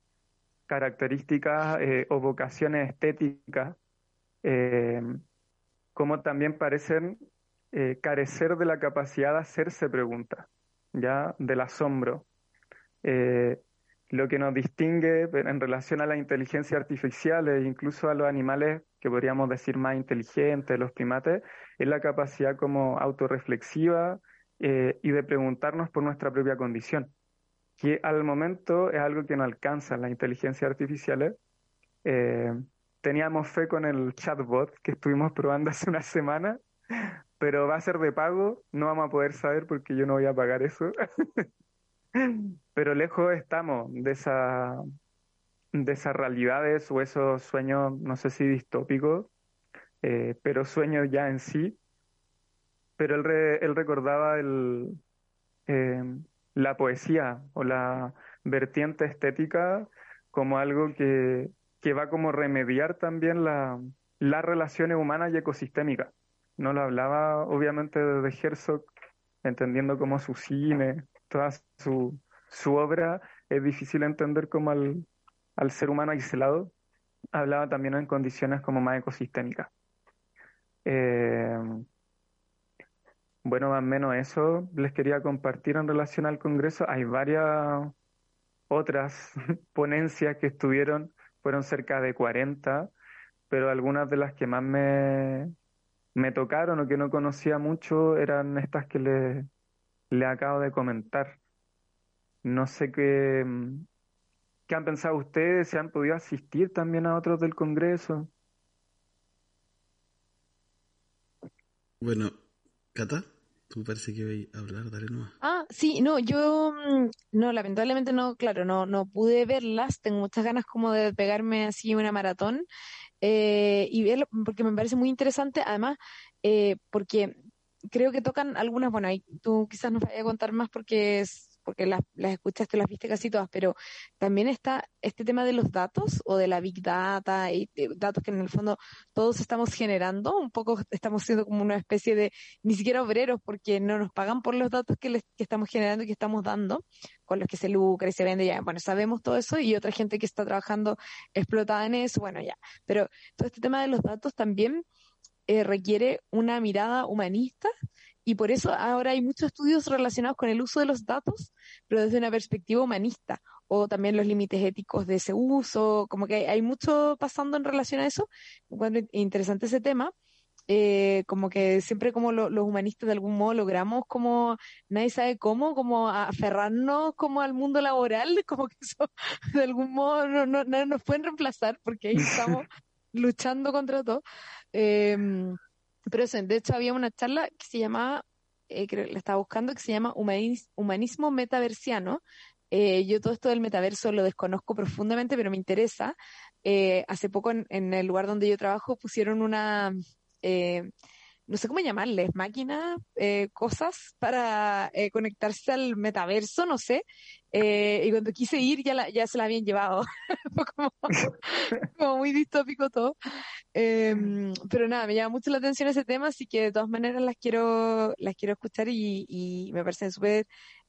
características eh, o vocaciones estéticas, eh, como también parecen eh, carecer de la capacidad de hacerse preguntas, ya del asombro. Eh, lo que nos distingue en relación a la inteligencia artificial e incluso a los animales que podríamos decir más inteligentes, los primates, es la capacidad como autorreflexiva eh, y de preguntarnos por nuestra propia condición, que al momento es algo que no alcanza las inteligencias artificiales. Eh, teníamos fe con el chatbot que estuvimos probando hace una semana, pero va a ser de pago, no vamos a poder saber porque yo no voy a pagar eso. Pero lejos estamos de esa, de esas realidades o esos sueños, no sé si distópicos, eh, pero sueños ya en sí. Pero él, re- él recordaba el, eh, la poesía o la vertiente estética como algo que, que va como remediar también la, las relaciones humanas y ecosistémicas. No lo hablaba obviamente de Herzog, entendiendo como su cine, toda su, su obra, es difícil entender como al, al ser humano aislado. Hablaba también en condiciones como más ecosistémicas. Eh, bueno, más o menos eso les quería compartir en relación al Congreso. Hay varias otras ponencias que estuvieron, fueron cerca de 40, pero algunas de las que más me, me tocaron o que no conocía mucho eran estas que le, le acabo de comentar. No sé qué, qué han pensado ustedes, si han podido asistir también a otros del Congreso. Bueno, Cata, tú parece que hablar, dale. Ah, sí, no, yo mm, no, lamentablemente no, claro, no, no pude verlas, tengo muchas ganas como de pegarme así una maratón eh, y verlo, porque me parece muy interesante, además, eh, porque creo que tocan algunas, bueno, ahí tú quizás nos vayas a contar más porque es, porque las, las escuchaste, las viste casi todas, pero también está este tema de los datos o de la big data y eh, datos que en el fondo todos estamos generando, un poco estamos siendo como una especie de, ni siquiera obreros, porque no nos pagan por los datos que, les, que estamos generando y que estamos dando, con los que se lucra y se vende, ya, bueno, sabemos todo eso y otra gente que está trabajando explotada en eso, bueno, ya, pero todo este tema de los datos también eh, requiere una mirada humanista y por eso ahora hay muchos estudios relacionados con el uso de los datos, pero desde una perspectiva humanista, o también los límites éticos de ese uso, como que hay, hay mucho pasando en relación a eso. Interesante ese tema. Eh, como que siempre como lo- los humanistas de algún modo logramos como nadie sabe cómo, como aferrarnos como al mundo laboral, como que eso de algún modo no, no, no nos pueden reemplazar porque ahí estamos luchando contra todo. Em, pero de hecho había una charla que se llamaba, eh, creo la estaba buscando, que se llama Humanis- Humanismo Metaversiano. Eh, yo todo esto del metaverso lo desconozco profundamente, pero me interesa. Eh, hace poco en, en el lugar donde yo trabajo pusieron una, eh, no sé cómo llamarles, máquinas, eh, cosas para eh, conectarse al metaverso, no sé. Eh, y cuando quise ir ya, la- ya se la habían llevado. Fue como, como muy distópico todo. Em, pero nada, me llama mucho la atención ese tema, así que de todas maneras las quiero, las quiero escuchar y, y me parecen súper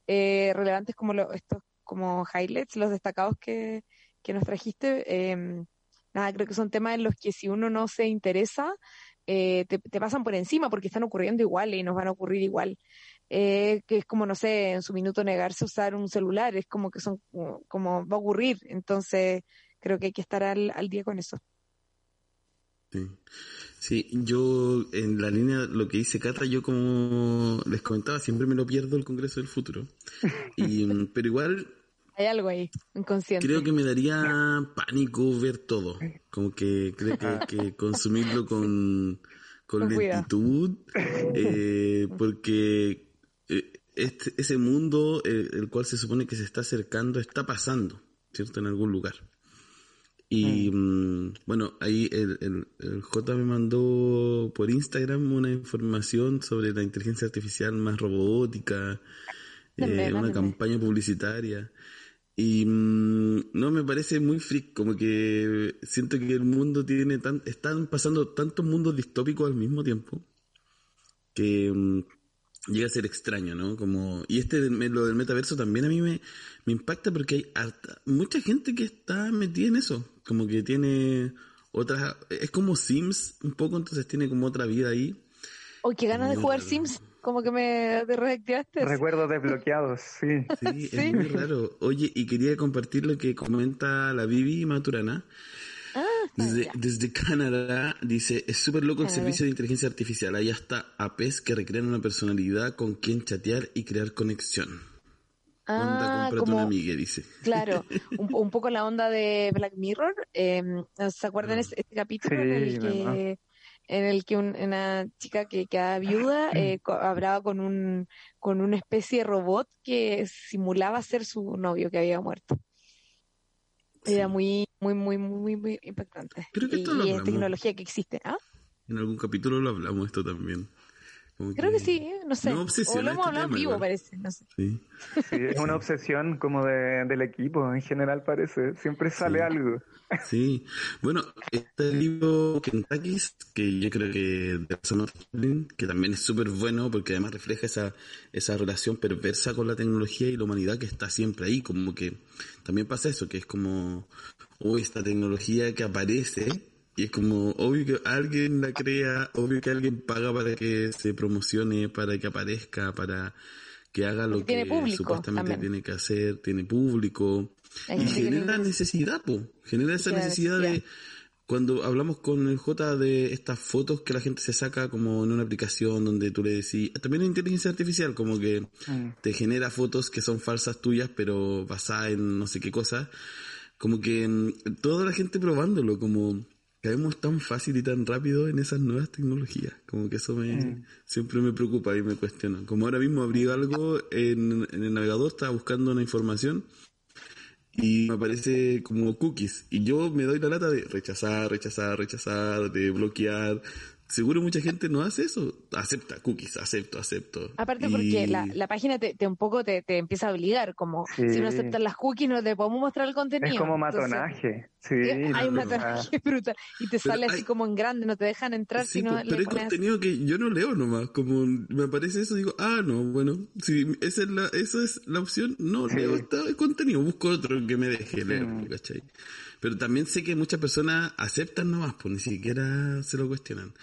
relevantes como lo- estos como highlights, los destacados que, que nos trajiste. Em, nada, creo que son temas en los que si uno no se interesa, eh, te, te pasan por encima porque están ocurriendo igual y nos van a ocurrir igual. Eh, que es como, no sé, en su minuto negarse a usar un celular, es como que son como, va a ocurrir. Entonces, creo que hay que estar al, al día con eso. Sí. Sí, yo en la línea, lo que dice Cata, yo como les comentaba, siempre me lo pierdo el Congreso del Futuro. Y, pero igual Hay algo ahí, inconsciente. creo que me daría pánico ver todo. Como que creo que, que consumirlo con, con lentitud, eh, porque eh, este, ese mundo, eh, el cual se supone que se está acercando, está pasando, ¿cierto? En algún lugar. Y mm, bueno, ahí el, el, el J me mandó por Instagram una información sobre la inteligencia artificial más robótica, eh, una campaña publicitaria. Y mm, no me parece muy freak, como que siento que el mundo tiene tan, están pasando tantos mundos distópicos al mismo tiempo que mm, llega a ser extraño, ¿no? Como, y este, lo del metaverso también a mí me, me impacta porque hay harta- mucha gente que está metida en eso, como que tiene otras, es como Sims un poco, entonces tiene como otra vida ahí. Uy, qué ganas de jugar. Sims. Como que me te reactivaste. Recuerdos desbloqueados, sí. Sí, Sí. es muy raro. Oye, y quería compartir lo que comenta la Vivi Maturana. Ah, Desde, desde Canadá dice, es súper loco el Canadá. servicio de inteligencia artificial. Hay hasta APs que recrean una personalidad con quien chatear y crear conexión. Onda, Ah, cómprate como, una amiga, dice. claro, un, un poco la onda de Black Mirror. eh, ¿Se acuerdan Ah. este, este capítulo Sí, en el que, ¿verdad? En el que un- una chica que queda viuda eh, co- hablaba con un, con una especie de robot que simulaba ser su novio que había muerto? Era muy, muy, muy, muy, muy impactante. Creo que Y, esto lo y es tecnología que existe, ¿ah? En algún capítulo lo hablamos esto también. Como Creo que sí, ¿eh? no sé. No o lo hemos hablado en vivo, parece, no sé. Sí. Sí, es una obsesión como de, del equipo en general parece. Siempre sale Sí. algo. Sí, bueno, este libro Kentucky's, que yo creo que de que también es súper bueno porque además refleja esa, esa relación perversa con la tecnología y la humanidad que está siempre ahí, como que también pasa eso, que es como, uy, esta tecnología que aparece y es como, obvio que alguien la crea, obvio que alguien paga para que se promocione, para que aparezca, para que haga lo tiene que público supuestamente también. tiene que hacer, tiene público. Hay Y genera necesidad, po. Genera esa necesidad de. Cuando hablamos con el J de estas fotos que la gente se saca como en una aplicación donde tú le decís. También inteligencia artificial, como que Mm. te genera fotos que son falsas tuyas, pero basadas en no sé qué cosa. Como que mm, toda la gente probándolo, como caemos tan fácil y tan rápido en esas nuevas tecnologías. Como que eso me Mm. siempre me preocupa y me cuestiona. Como ahora mismo abrí algo en, en el navegador, estaba buscando una información y me aparece como cookies. Y yo me doy la lata de rechazar, rechazar, rechazar, de bloquear. Seguro mucha gente no hace eso. Acepta cookies, acepto, acepto. Aparte Y- porque la, la página te, te un poco te, te empieza a obligar, como Sí. si no aceptas las cookies no te podemos mostrar el contenido. Es como Entonces, matonaje. Sí, eh, hay verdad. matonaje brutal y te Pero sale así como en grande, no te dejan entrar Sí, si no po, le pero hay así. contenido que yo no leo nomás. Como me aparece eso, digo, ah, no, bueno, si esa es la, esa es la opción, no Sí. leo este contenido, busco otro que me deje leer. ¿cachai? Pero también sé que muchas personas aceptan nomás, pues ni siquiera se lo cuestionan.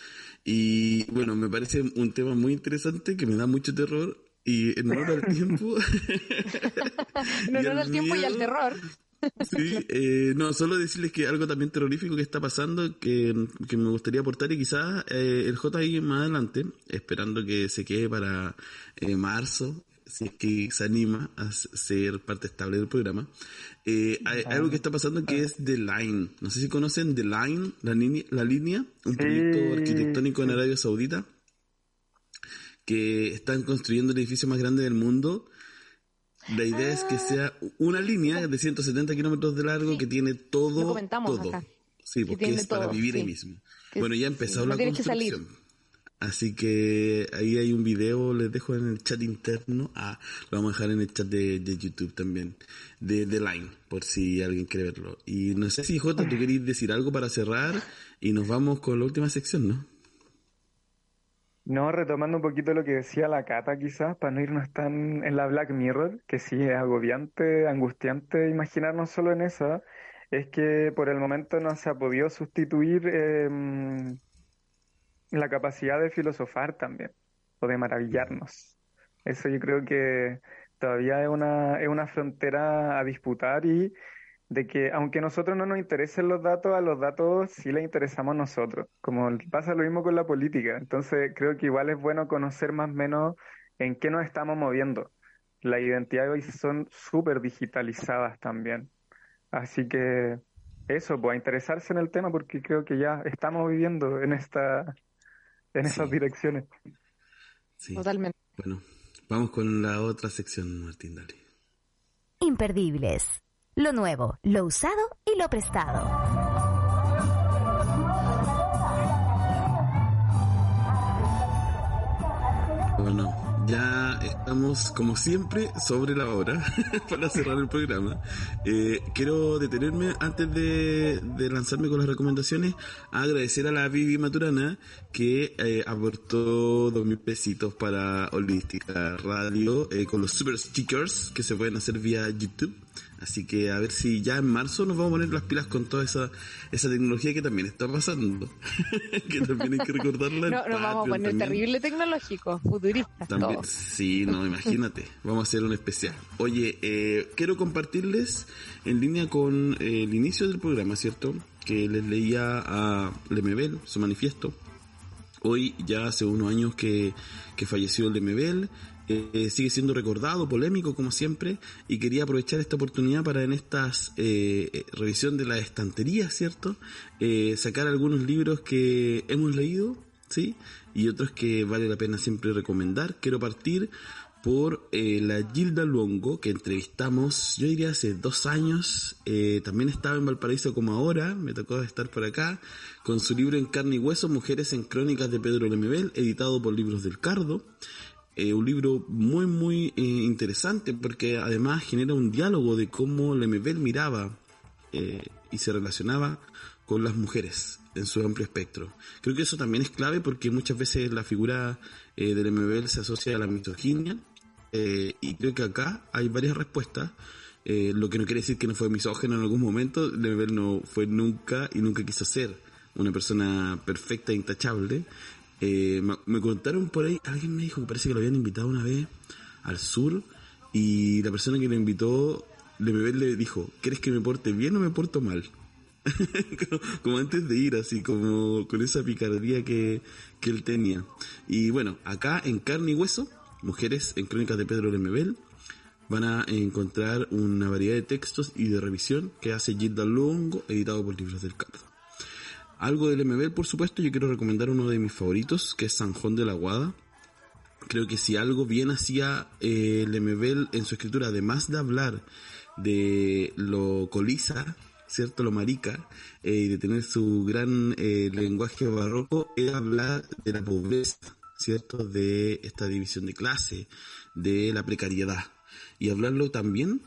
Y bueno, me parece un tema muy interesante que me da mucho terror y en honor al tiempo. Y no al tiempo y al terror. Sí, eh, no, solo decirles que algo también terrorífico que está pasando que, que me gustaría aportar y quizás eh, el JI más adelante, esperando que se quede para eh, marzo, si es que se anima a ser parte estable del programa. Eh, hay algo que está pasando que es The Line. No sé si conocen The Line, la, línea- la línea, un Sí, proyecto arquitectónico en sí. Arabia Saudita, que están construyendo el edificio más grande del mundo. La idea es que sea una línea de 170 kilómetros de largo Ah. Sí. que tiene todo. Lo comentamos todo. acá. Sí, Que porque es para todo, vivir ahí sí. mismo. Que bueno, ya sí, empezó no la salir. construcción. Así que ahí hay un video, les dejo en el chat interno. Ah, lo vamos a dejar en el chat de, de YouTube también. De The Line, por si alguien quiere verlo. Y no sé si Jota, tú querías decir algo para cerrar y nos vamos con la última sección, ¿no? No, retomando un poquito lo que decía la Cata quizás, para no irnos tan en la Black Mirror, que sí es agobiante, angustiante imaginarnos solo en esa, es que por el momento no se ha podido sustituir em, la capacidad de filosofar también, o de maravillarnos. Eso yo creo que todavía es una, es una frontera a disputar y de que aunque a nosotros no nos interesen los datos, a los datos sí les interesamos nosotros, como pasa lo mismo con la política. Entonces creo que igual es bueno conocer más o menos en qué nos estamos moviendo. Las identidades hoy son súper digitalizadas también. Así que eso, pues a interesarse en el tema porque creo que ya estamos viviendo en esta, en esas direcciones. Totalmente. Bueno, vamos con la otra sección, Martín, dale. Imperdibles. Lo nuevo, lo usado y lo prestado. Bueno, ya estamos como siempre sobre la hora para cerrar el programa. Eh, quiero detenerme antes de, lanzarme con las recomendaciones a agradecer a la Vivi Maturana que eh, aportó dos mil pesitos para Holística Radio eh, con los super stickers que se pueden hacer vía YouTube. Así que a ver si ya en marzo nos vamos a poner las pilas con toda esa, esa tecnología que también está pasando. que también hay que recordarla. No, nos vamos a poner también. terrible tecnológico, futurista. También, todo. sí, no, imagínate. Vamos a hacer un especial. Oye, eh, quiero compartirles en línea con eh, el inicio del programa, ¿cierto? Que les leía a Lemebel, su manifiesto. Hoy ya hace unos años que, que falleció el Lemebel. Eh, sigue siendo recordado, polémico como siempre, y quería aprovechar esta oportunidad para en estas eh, revisión de la estantería, ¿cierto? Eh, sacar algunos libros que hemos leído, ¿sí? Y otros que vale la pena siempre recomendar. Quiero partir por eh, la Gilda Luongo, que entrevistamos, yo diría hace dos años, eh, también estaba en Valparaíso como ahora, me tocó estar por acá, con su libro En carne y hueso, Mujeres en Crónicas de Pedro Lemebel, editado por Libros del Cardo. Eh, un libro muy muy eh, interesante porque además genera un diálogo de cómo Lemebel miraba eh, y se relacionaba con las mujeres en su amplio espectro. Creo que eso también es clave porque muchas veces la figura eh, de Lemebel se asocia a la misoginia eh, y creo que acá hay varias respuestas. Eh, lo que no quiere decir que no fue misógeno en algún momento. Lemebel no fue nunca y nunca quiso ser una persona perfecta e intachable. Eh, me, contaron por ahí, alguien me dijo que parece que lo habían invitado una vez al sur y la persona que lo invitó, Lemebel le dijo, ¿quieres que me porte bien o me porto mal? como, antes de ir, así como con esa picardía que, que él tenía. Y bueno, acá en Carne y Hueso, Mujeres en Crónicas de Pedro Lemebel, van a encontrar una variedad de textos y de revisión que hace Gilda Longo, editado por Libros del Cardo. Algo del MBL, por supuesto, yo quiero recomendar uno de mis favoritos, que es Sanjón de la Guada. Creo que si algo bien hacía eh, Lemebel en su escritura, además de hablar de lo colisa, ¿cierto? Lo marica, eh, y de tener su gran eh, lenguaje barroco, era hablar de la pobreza, ¿cierto? De esta división de clase, de la precariedad. Y hablarlo también,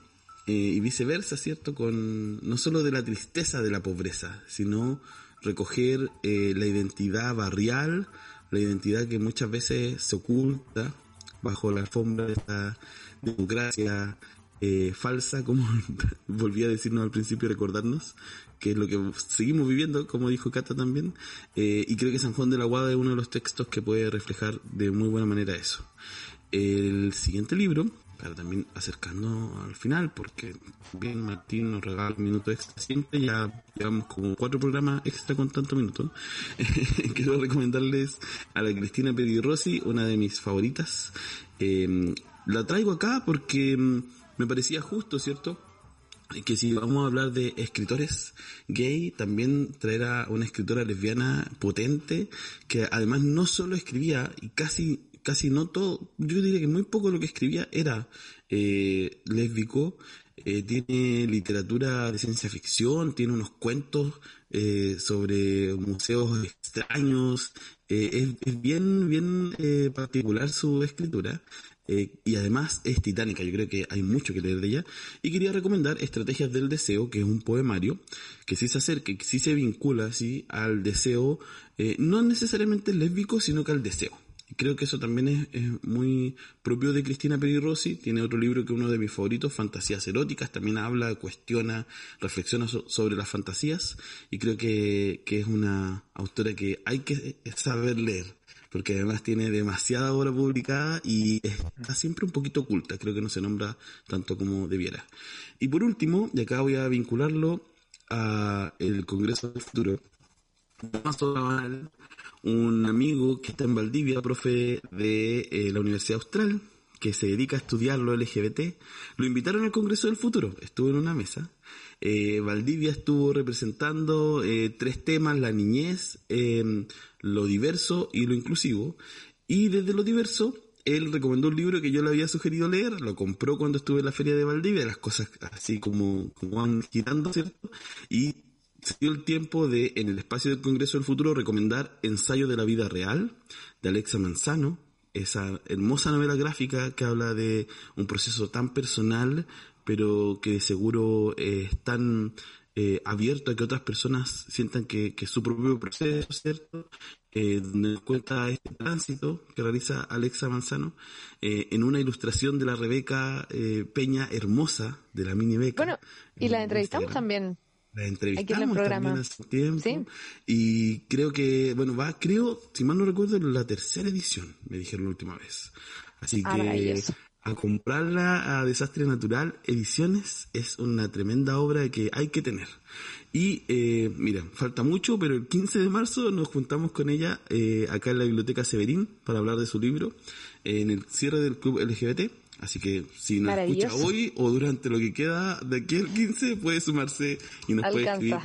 eh, y viceversa, ¿cierto? Con no solo de la tristeza de la pobreza, sino recoger eh, la identidad barrial, la identidad que muchas veces se oculta bajo la alfombra de esta democracia eh, falsa, como volví a decirnos al principio, recordarnos, que es lo que seguimos viviendo, como dijo Cata también, eh, y creo que San Juan de la Guada es uno de los textos que puede reflejar de muy buena manera eso. El siguiente libro, para también acercando al final, porque bien Martín nos regala un minuto extra siempre, ya llevamos como cuatro programas extra con tanto minuto. Quiero recomendarles a la Cristina Pedirossi, una de mis favoritas. Eh, la traigo acá porque mm, me parecía justo, ¿cierto? que si vamos a hablar de escritores gay, también traer una escritora lesbiana potente, que además no solo escribía, y casi, casi no todo, yo diría que muy poco de lo que escribía era eh, lésbico, eh, tiene literatura de ciencia ficción, tiene unos cuentos eh, sobre museos extraños, eh, es, bien, bien particular su escritura. Y además es titánica, yo creo que hay mucho que leer de ella. Y quería recomendar Estrategias del Deseo, que es un poemario que sí se acerca, que sí se vincula ¿sí? al deseo, no necesariamente lésbico, sino que al deseo. Y creo que eso también es, muy propio de Cristina Perirossi. Tiene otro libro que es uno de mis favoritos, Fantasías Eróticas. También habla, cuestiona, reflexiona so sobre las fantasías. Y creo que, que es una autora que hay que saber leer porque además tiene demasiada obra publicada y está siempre un poquito oculta, creo que no se nombra tanto como debiera. Y por último, y acá voy a vincularlo a el Congreso del Futuro, un amigo que está en Valdivia, profe de eh, la Universidad Austral, que se dedica a estudiar lo LGBT, lo invitaron al Congreso del Futuro, estuvo en una mesa. Eh, Valdivia estuvo representando eh, tres temas, la niñez, eh, lo diverso y lo inclusivo. Y desde lo diverso, él recomendó un libro que yo le había sugerido leer, lo compró cuando estuve en la feria de Valdivia, las cosas así como, como van girando, ¿cierto? Y se dio el tiempo de, en el espacio del Congreso del Futuro, recomendar Ensayo de la Vida Real, de Alexa Manzano, esa hermosa novela gráfica que habla de un proceso tan personal, pero que de seguro eh, es tan eh, abierto a que otras personas sientan que, que su propio proceso, ¿cierto? Eh, nos cuenta este tránsito que realiza Alexa Manzano eh, en una ilustración de la Rebeca eh, Peña hermosa de la mini beca. Bueno, y la entrevistamos Instagram. también. La en entrevistamos también hace tiempo. Sí. Y creo que, bueno, va, creo, si mal no recuerdo, la tercera edición, me dijeron la última vez. Así Ah, que a comprarla a Desastre Natural Ediciones es una tremenda obra que hay que tener. Y eh, mira, falta mucho, pero el 15 de marzo nos juntamos con ella eh, acá en la Biblioteca Severín para hablar de su libro en el cierre del Club LGBT. Así que si nos escucha hoy o durante lo que queda de aquí al 15 puede sumarse y nos puede escribir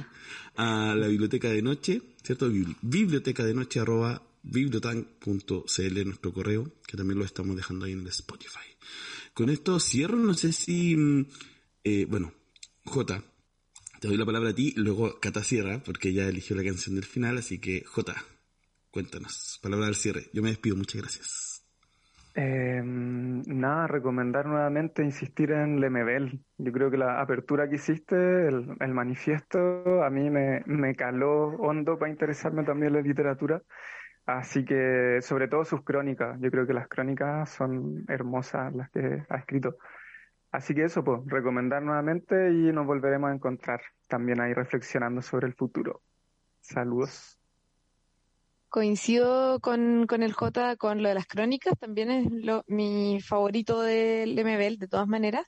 a la biblioteca de noche, ¿cierto? Bibli- Biblioteca de noche arroba bibliotan.cl nuestro correo, que también lo estamos dejando ahí en el Spotify. Con esto cierro, no sé si, mm, eh, bueno, J, te doy la palabra a ti, luego Cata cierra, porque ella eligió la canción del final, así que J, cuéntanos, palabra al cierre. Yo me despido, muchas gracias. Eh, nada, recomendar nuevamente insistir en Lemebel. Yo creo que la apertura que hiciste, el, manifiesto, a mí me, me caló hondo para interesarme también en la literatura. Así que, sobre todo sus crónicas. Yo creo que las crónicas son hermosas las que ha escrito. Así que eso, pues, recomendar nuevamente y nos volveremos a encontrar también ahí reflexionando sobre el futuro. Saludos. Coincido con, con el J, con lo de las crónicas, también es lo, mi favorito del MBL, de todas maneras.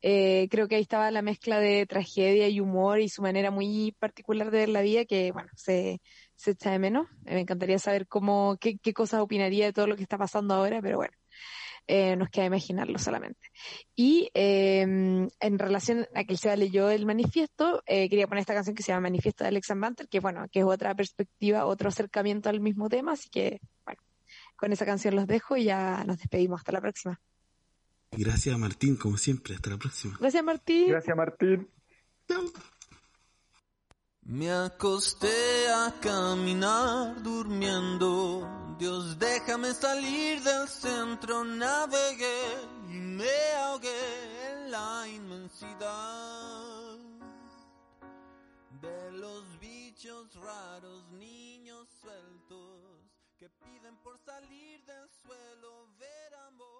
Eh, creo que ahí estaba la mezcla de tragedia y humor y su manera muy particular de ver la vida que, bueno, se, se echa de menos. Eh, me encantaría saber cómo, qué, qué cosas opinaría de todo lo que está pasando ahora, pero bueno, eh, nos queda imaginarlo solamente. Y eh, en relación a que el Seba leyó el manifiesto, eh, quería poner esta canción que se llama Manifiesto de Alex Banter, que bueno, que es otra perspectiva, otro acercamiento al mismo tema, así que bueno, con esa canción los dejo y ya nos despedimos. Hasta la próxima. Gracias Martín, como siempre, hasta la próxima. Gracias Martín. Gracias, Martín. Me acosté a caminar durmiendo. Dios, déjame salir del centro. Navegué y me ahogué en la inmensidad de los bichos raros, niños sueltos que piden por salir del suelo. Ver amor,